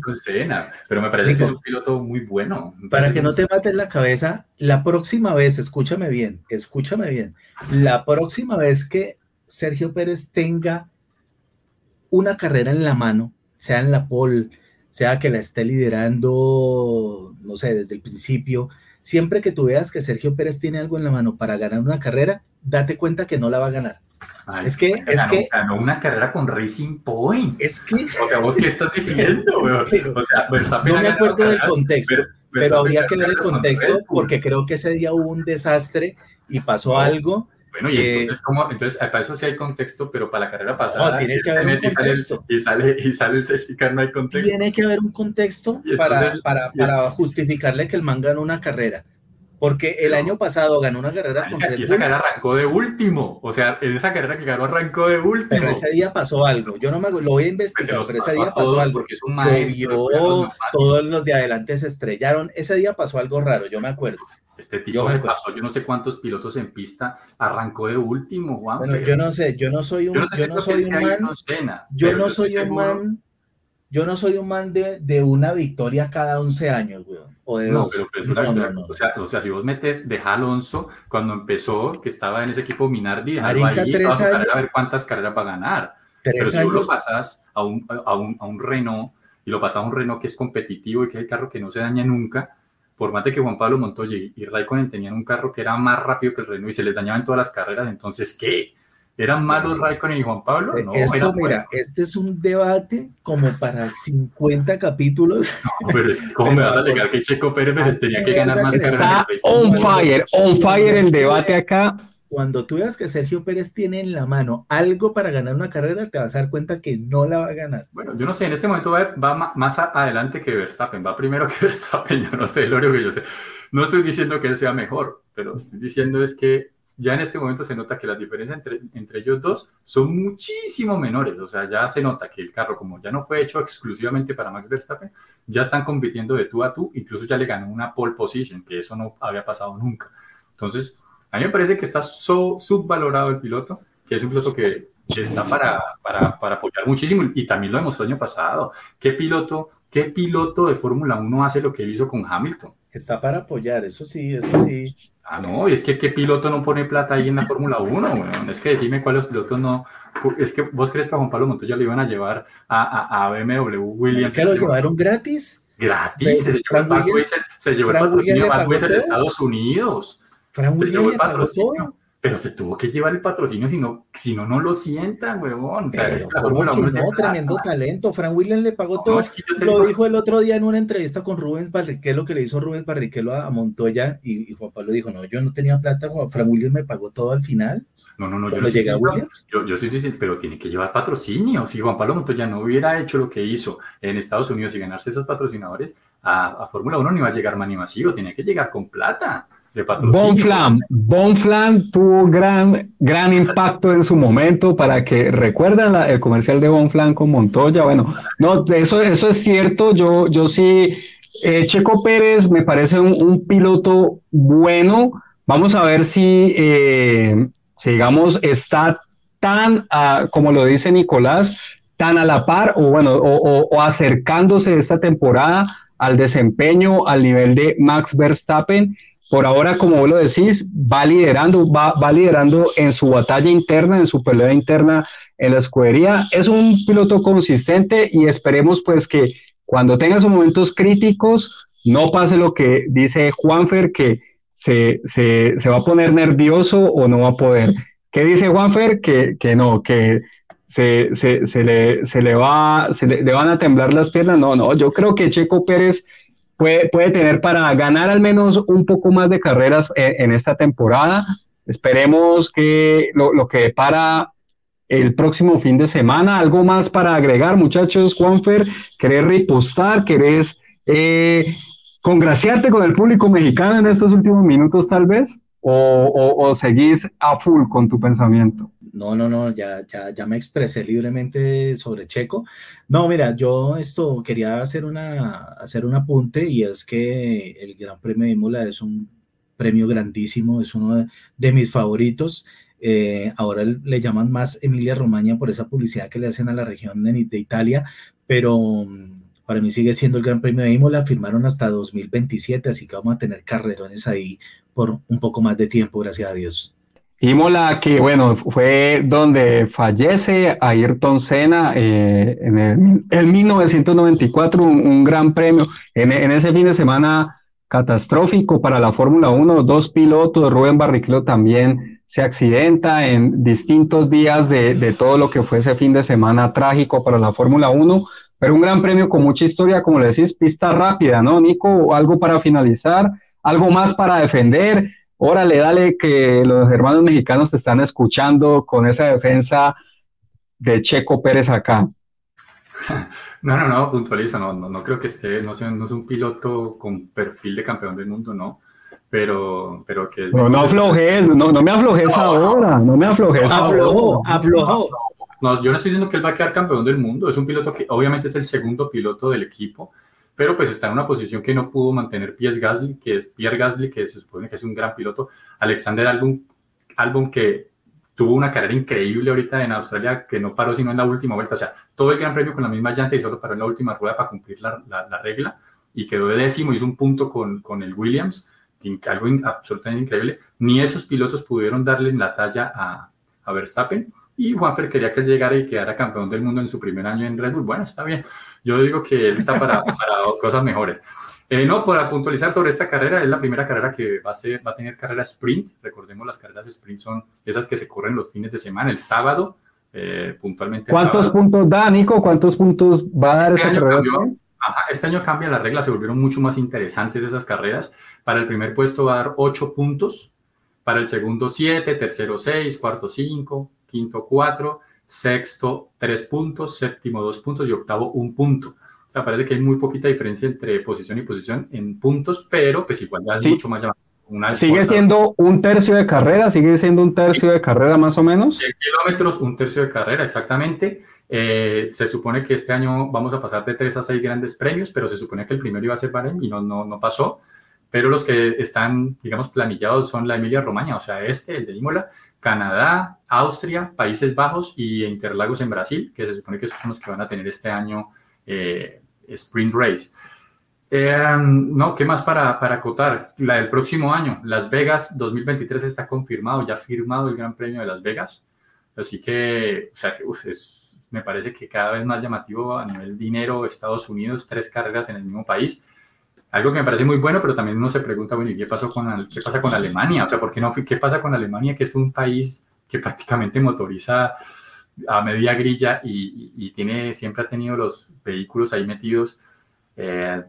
pero me parece que es un piloto muy bueno. Para que no te mates la cabeza, la próxima vez, escúchame bien, escúchame bien, la próxima vez que Sergio Pérez tenga una carrera en la mano, sea en la pole, sea que la esté liderando, no sé, desde el principio, siempre que tú veas que Sergio Pérez tiene algo en la mano para ganar una carrera, date cuenta que no la va a ganar. es que, es ganó, que ganó una carrera con Racing Point. Es que, o sea, vos qué estás diciendo, o sea, no me acuerdo del contexto, pero, habría que ver el contexto porque creo que ese día hubo un desastre y pasó algo bueno, y entonces, ¿cómo? Entonces, para eso sí hay contexto, pero para la carrera pasada. No, tiene que haber un contexto. Y sale, y sale el safety no hay contexto. Tiene que haber un contexto para, para, para justificarle que el man ganó una carrera. Porque el año pasado ganó una carrera con Y esa carrera arrancó de último. O sea, en esa carrera que ganó arrancó de último. Pero ese día pasó algo. Yo no me lo voy a investigar, pero ese día pasó algo. Porque es un maestro. todos los de adelante se estrellaron. Ese día pasó algo raro, yo me acuerdo. Este tipo se pasó, yo no sé cuántos pilotos en pista arrancó de último, Juan. Bueno, yo no sé, yo no soy un, yo no, soy un man, yo no soy un man, yo no soy un man de, de una victoria cada 11 años, weón. O de no, pero, pero una victoria, o, sea, o sea, si vos metes, de Alonso cuando empezó, que estaba en ese equipo Minardi, dejarlo ahí, vas a, a ver cuántas carreras va a ganar. Pero si vos lo pasas a un, a, un, a un Renault y lo pasas a un Renault que es competitivo y que es el carro que no se daña nunca, por más de que Juan Pablo Montoya y Raikkonen tenían un carro que era más rápido que el Renault y se les dañaban todas las carreras, entonces, ¿qué? ¿Eran malos Raikkonen y Juan Pablo? No, Esto, mira, este es un debate como para 50 capítulos. No, pero ¿cómo me vas a alegar que Checo Pérez tenía que ganar más carreras? Está on fire, on fire el debate acá cuando tú veas que Sergio Pérez tiene en la mano algo para ganar una carrera, te vas a dar cuenta que no la va a ganar. Bueno, yo no sé, en este momento va, más adelante que Verstappen, va primero que Verstappen, yo no sé, lo único que yo sé. No estoy diciendo que él sea mejor, pero estoy diciendo es que ya en este momento se nota que las diferencias entre, entre ellos dos son muchísimo menores. O sea, ya se nota que el carro, como ya no fue hecho exclusivamente para Max Verstappen, ya están compitiendo de tú a tú, incluso ya le ganó una pole position, que eso no había pasado nunca. Entonces, a mí me parece que está subvalorado el piloto, que es un piloto que, está para, para, para, apoyar muchísimo y también lo demostró el año pasado. ¿Qué piloto, qué piloto de Fórmula 1 hace lo que él hizo con Hamilton? Está para apoyar, eso sí, eso sí. Ah, no, y es que qué piloto no pone plata ahí en la Fórmula 1, bueno, es que decime cuáles pilotos no, es que vos crees que a Juan Pablo Montoya le iban a llevar a, a, a BMW Williams. ¿Que lo llevaron gratis? Gratis, se, llevó el, se, llevó el patrocinio de Estados Unidos. Frank Williams le pagó todo pero se tuvo que llevar el patrocinio, si no, si no, no lo sientan, huevón. O sea, es que no, tremendo talento. Frank Williams le pagó todo. Lo dijo el otro día en una entrevista con Rubens Barrichello, que le hizo Rubens Barrichello a, Montoya, y, Juan Pablo dijo, no, yo no tenía plata, Frank Williams me pagó todo al final. No, no, no, yo, sí, yo, yo, sí, sí, sí, pero tiene que llevar patrocinio. Si Juan Pablo Montoya no hubiera hecho lo que hizo en Estados Unidos y ganarse esos patrocinadores, a, a Fórmula 1 no iba a llegar más ni masivo, tenía que llegar con plata patrocinio. Bonflam, tuvo gran, gran impacto en su momento para que recuerdan el comercial de Bonflam con Montoya. Bueno, no, eso, eso es cierto. Yo, yo sí, eh, Checo Pérez me parece un, piloto bueno. Vamos a ver si, eh, digamos, está tan, como lo dice Nicolás, tan a la par o bueno, o, o acercándose esta temporada al desempeño, al nivel de Max Verstappen por ahora, como vos lo decís, va liderando, va, va liderando en su batalla interna, en su pelea interna en la escudería. Es un piloto consistente y esperemos pues que cuando tenga sus momentos críticos no pase lo que dice Juanfer, que se, se, se, va a poner nervioso o no va a poder. ¿Qué dice Juanfer? Que, que no, que se, se, se, le, se, le, va, se le, le van a temblar las piernas. No, no, yo creo que Checo Pérez puede, tener para ganar al menos un poco más de carreras en, esta temporada. Esperemos que lo, que para el próximo fin de semana, algo más para agregar, muchachos, Juanfer, ¿querés repostar? ¿Querés eh, congraciarte con el público mexicano en estos últimos minutos tal vez? ¿O, o seguís a full con tu pensamiento? No, no, no, ya, ya, ya me expresé libremente sobre Checo. No, mira, yo esto quería hacer, una, hacer un apunte y es que el Gran Premio de Imola es un premio grandísimo, es uno de, mis favoritos. Eh, ahora le llaman más Emilia Romagna por esa publicidad que le hacen a la región de, de Italia, pero mm, para mí sigue siendo el Gran Premio de Imola, firmaron hasta 2027, así que vamos a tener carrerones ahí por un poco más de tiempo, gracias a Dios. Imola, que bueno, fue donde fallece Ayrton Senna eh, en el, 1994, un, gran premio. En, ese fin de semana catastrófico para la Fórmula 1, dos pilotos, Rubén Barrichello también se accidenta en distintos días de, de todo lo que fue ese fin de semana trágico para la Fórmula 1, pero un gran premio con mucha historia, como le decís, pista rápida, ¿no, Nico? Algo para finalizar, algo más para defender órale, dale que los hermanos mexicanos te están escuchando con esa defensa de Checo Pérez acá. No, no, no, puntualizo, no, no, no creo que esté, no, sea, no es un piloto con perfil de campeón del mundo, no, pero, pero que No, no aflojes, no, no me aflojes ahora, no me aflojes Aflojó, aflojó. No, yo no estoy diciendo que él va a quedar campeón del mundo, es un piloto que obviamente es el segundo piloto del equipo, pero pues está en una posición que no pudo mantener Pierre Gasly, que es Pierre Gasly, que se supone que es un gran piloto, Alexander Albon, Albon que tuvo una carrera increíble ahorita en Australia, que no paró sino en la última vuelta, o sea, todo el gran premio con la misma llanta y solo paró en la última rueda para cumplir la, la, regla, y quedó de décimo, hizo un punto con, con el Williams, algo absolutamente increíble, ni esos pilotos pudieron darle la talla a, a Verstappen, y Juanfer quería que llegara y quedara campeón del mundo en su primer año en Red Bull, bueno, está bien, yo digo que él está para, para cosas mejores. Eh, no, para puntualizar sobre esta carrera, es la primera carrera que va a, ser, va a tener carrera sprint. Recordemos, las carreras de sprint son esas que se corren los fines de semana, el sábado, eh, puntualmente. ¿Cuántos puntos da, Nico? ¿Cuántos puntos va a dar este esa carrera? este año cambia la regla, se volvieron mucho más interesantes esas carreras. Para el primer puesto va a dar 8 puntos, para el segundo 7, tercero 6, cuarto 5, quinto 4 sexto tres puntos, séptimo dos puntos y octavo un punto. O sea, parece que hay muy poquita diferencia entre posición y posición en puntos, pero pues igual ya es mucho más Una sigue siendo un tercio de carrera, sigue siendo un tercio de carrera más o menos. 10 kilómetros, un tercio de carrera, exactamente. Eh, se supone que este año vamos a pasar de tres a seis grandes premios, pero se supone que el primero iba a ser Bahrein y no, no, no pasó. Pero los que están, digamos, planillados son la Emilia Romagna, o sea, este, el de Imola, Canadá, Austria, Países Bajos y Interlagos en Brasil, que se supone que esos son los que van a tener este año eh, Sprint Race. Eh, no, ¿qué más para, para acotar? La del próximo año, Las Vegas 2023 está confirmado, ya firmado el Gran Premio de Las Vegas. Así que, o sea, que me parece que cada vez más llamativo a nivel dinero, Estados Unidos, tres carreras en el mismo país. Algo que me parece muy bueno, pero también uno se pregunta, bueno, ¿y qué, pasó con, qué pasa con Alemania? O sea, ¿por qué no? ¿Qué pasa con Alemania, que es un país que prácticamente motoriza a media grilla y, tiene, siempre ha tenido los vehículos ahí metidos, eh,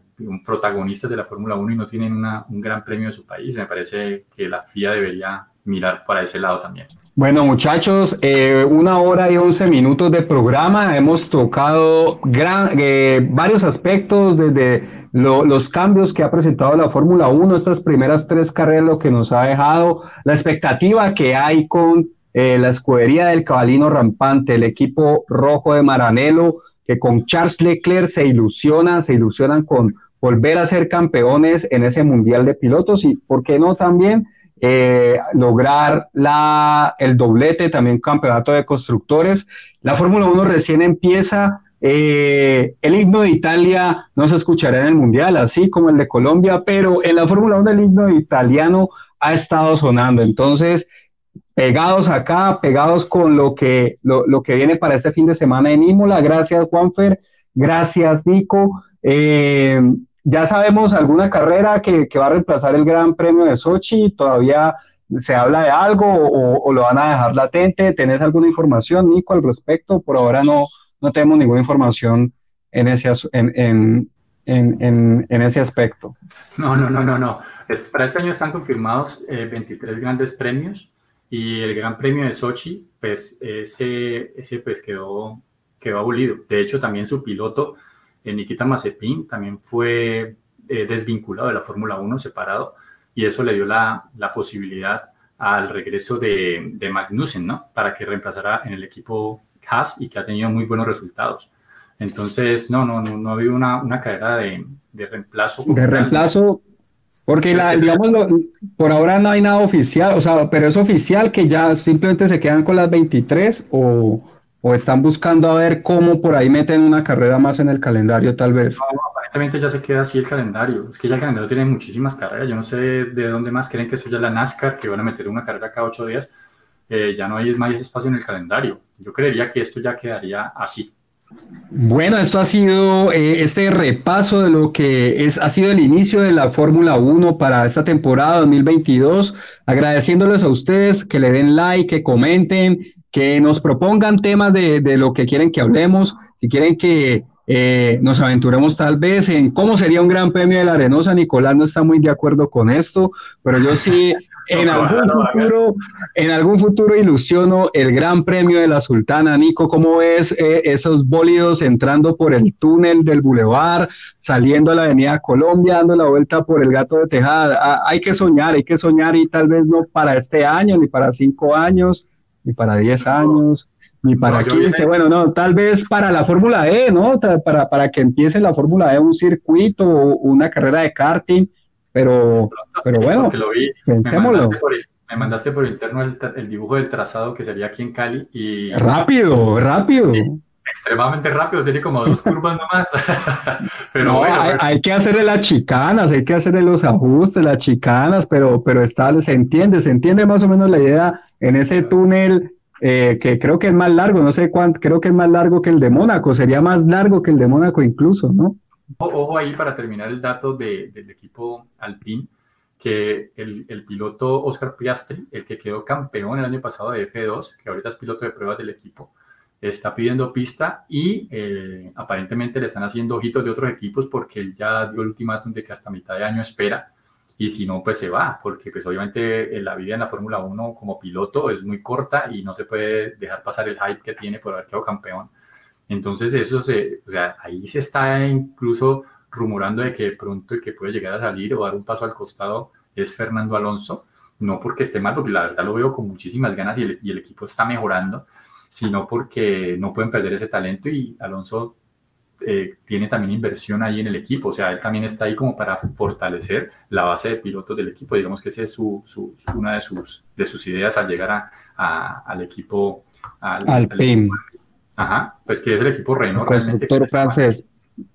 protagonistas de la Fórmula 1 y no tienen un gran premio de su país? Me parece que la FIA debería mirar para ese lado también. Bueno, muchachos, eh, una hora y once minutos de programa. Hemos tocado gran, eh, varios aspectos desde los cambios que ha presentado la Fórmula 1, estas primeras tres carreras, lo que nos ha dejado, la expectativa que hay con eh, la escudería del cabalino rampante, el equipo rojo de Maranello, que con Charles Leclerc se ilusiona, se ilusionan con volver a ser campeones en ese mundial de pilotos y, ¿por qué no también? Eh, lograr la, el doblete, también campeonato de constructores. La Fórmula 1 recién empieza. Eh, el himno de Italia no se escuchará en el Mundial, así como el de Colombia, pero en la Fórmula 1 el himno italiano ha estado sonando. Entonces, pegados acá, pegados con lo que, lo, lo que viene para este fin de semana en Imola. Gracias, Juanfer. Gracias, Nico. Eh, ya sabemos alguna carrera que, va a reemplazar el Gran Premio de Sochi, todavía se habla de algo o, lo van a dejar latente. ¿Tenés alguna información, Nico, al respecto? Por ahora no, no tenemos ninguna información en ese, en, ese aspecto. No, no, no, no, no. para este año están confirmados 23 eh, grandes premios y el Gran Premio de Sochi, pues ese, ese pues quedó, quedó abolido. De hecho, también su piloto Nikita Mazepin también fue eh, desvinculado de la Fórmula 1, separado, y eso le dio la, la posibilidad al regreso de, de, Magnussen, ¿no? Para que reemplazara en el equipo Haas y que ha tenido muy buenos resultados. Entonces, no, no, no, no ha habido una, una carrera de, de reemplazo. De reemplazo, porque la, digamos, por ahora no hay nada oficial, o sea, pero es oficial que ya simplemente se quedan con las 23 o, o están buscando a ver cómo por ahí meten una carrera más en el calendario tal vez. No, aparentemente ya se queda así el calendario. Es que ya el calendario tiene muchísimas carreras. Yo no sé de dónde más creen que eso ya es la NASCAR, que van a meter una carrera cada ocho días. Ya no hay más espacio en el calendario. Yo creería que esto ya quedaría así. Bueno, esto ha sido eh, este repaso de lo que es, ha sido el inicio de la Fórmula 1 para esta temporada 2022. Agradeciéndoles a ustedes que le den like, que comenten, que nos propongan temas de, de lo que quieren que hablemos, si quieren que eh, nos aventuremos tal vez en cómo sería un gran premio de la Arenosa. Nicolás no está muy de acuerdo con esto, pero yo sí en algún futuro, en algún futuro ilusiono el gran premio de la Sultana. Nico, ¿cómo ves eh, esos bólidos entrando por el túnel del bulevar, saliendo a la avenida Colombia, dando la vuelta por el gato de Tejada? Ah, hay que soñar, hay que soñar y tal vez no para este año ni para cinco años ni para 10 años, ni para 15, bueno, no, tal vez para la Fórmula E, ¿no? Para, para que empiece la Fórmula E un circuito o una carrera de karting, pero, pero bueno, lo vi. Me mandaste, por, interno el, dibujo del trazado que sería aquí en Cali y... Rápido, rápido. extremadamente rápido, tiene como dos curvas nomás. pero no, bueno, hay, hay, que hacerle las chicanas, hay que hacerle los ajustes, las chicanas, pero, pero está, se entiende, se entiende más o menos la idea en ese túnel eh, que creo que es más largo, no sé cuánto, creo que es más largo que el de Mónaco, sería más largo que el de Mónaco incluso, ¿no? Ojo ahí para terminar el dato de, del equipo Alpine, que el, el, piloto Oscar Piastri, el que quedó campeón el año pasado de F2, que ahorita es piloto de pruebas del equipo, está pidiendo pista y eh, aparentemente le están haciendo ojitos de otros equipos porque él ya dio el ultimátum de que hasta mitad de año espera y si no, pues se va, porque pues obviamente la vida en la Fórmula 1 como piloto es muy corta y no se puede dejar pasar el hype que tiene por haber quedado campeón. Entonces eso se, o sea, ahí se está incluso rumorando de que de pronto el que puede llegar a salir o dar un paso al costado es Fernando Alonso, no porque esté mal, porque la verdad lo veo con muchísimas ganas y el, y el equipo está mejorando, sino porque no pueden perder ese talento y Alonso eh, tiene también inversión ahí en el equipo, o sea, él también está ahí como para fortalecer la base de pilotos del equipo, digamos que esa es su, una de sus, de sus ideas al llegar a, al equipo. Al, al, PIM. Ajá, pues que es el equipo Renault. Constructor francés.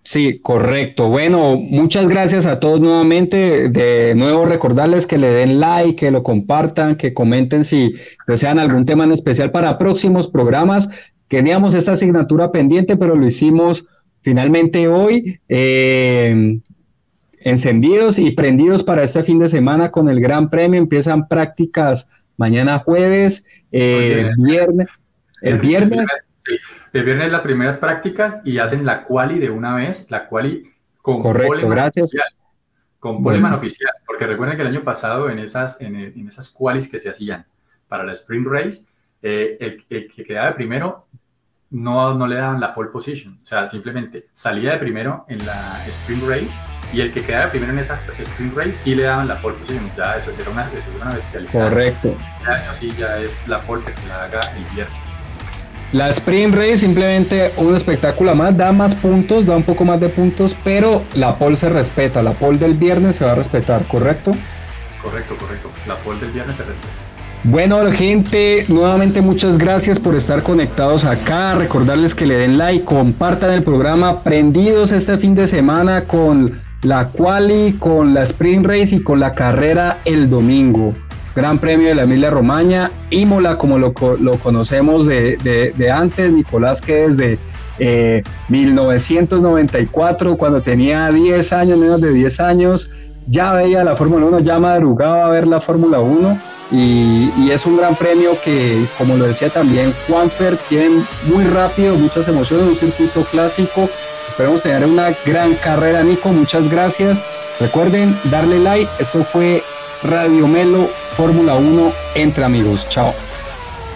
Sí, correcto. Bueno, muchas gracias a todos nuevamente. De nuevo recordarles que le den like, que lo compartan, que comenten si desean algún tema en especial para próximos programas. Teníamos esta asignatura pendiente, pero lo hicimos Finalmente hoy, eh, encendidos y prendidos para este fin de semana con el Gran Premio. Empiezan prácticas mañana jueves, eh, viernes. El viernes. el viernes las primeras prácticas y hacen la quali de una vez, la quali con Correcto, gracias. Oficial, con poleman oficial, porque recuerden que el año pasado en esas, en, en esas qualis que se hacían para la Spring Race, eh, el, el, que quedaba primero no, no le daban la pole position, o sea, simplemente salía de primero en la Spring Race y el que quedaba de primero en esa Spring Race sí le daban la pole position, ya eso era una, eso era una bestialidad. Correcto. Ya, sí ya es la pole que la haga el viernes. La Spring Race simplemente un espectáculo más, da más puntos, da un poco más de puntos, pero la pole se respeta, la pole del viernes se va a respetar, ¿correcto? Correcto, correcto. La pole del viernes se respeta. Bueno, gente, nuevamente muchas gracias por estar conectados acá. Recordarles que le den like, compartan el programa, prendidos este fin de semana con la quali, con la sprint race y con la carrera el domingo. Gran Premio de la Emilia Romagna, Imola como lo, lo conocemos de, de, antes, Nicolás que desde 1994, eh, cuando tenía 10 años, menos de 10 años, ya veía la Fórmula 1, ya madrugaba a ver la Fórmula 1 y, es un gran premio que, como lo decía también Juanfer, tiene muy rápido, muchas emociones, un circuito clásico. Esperemos tener una gran carrera, Nico, muchas gracias. Recuerden darle like, esto fue Radio Melo Fórmula 1 entre amigos. Chao.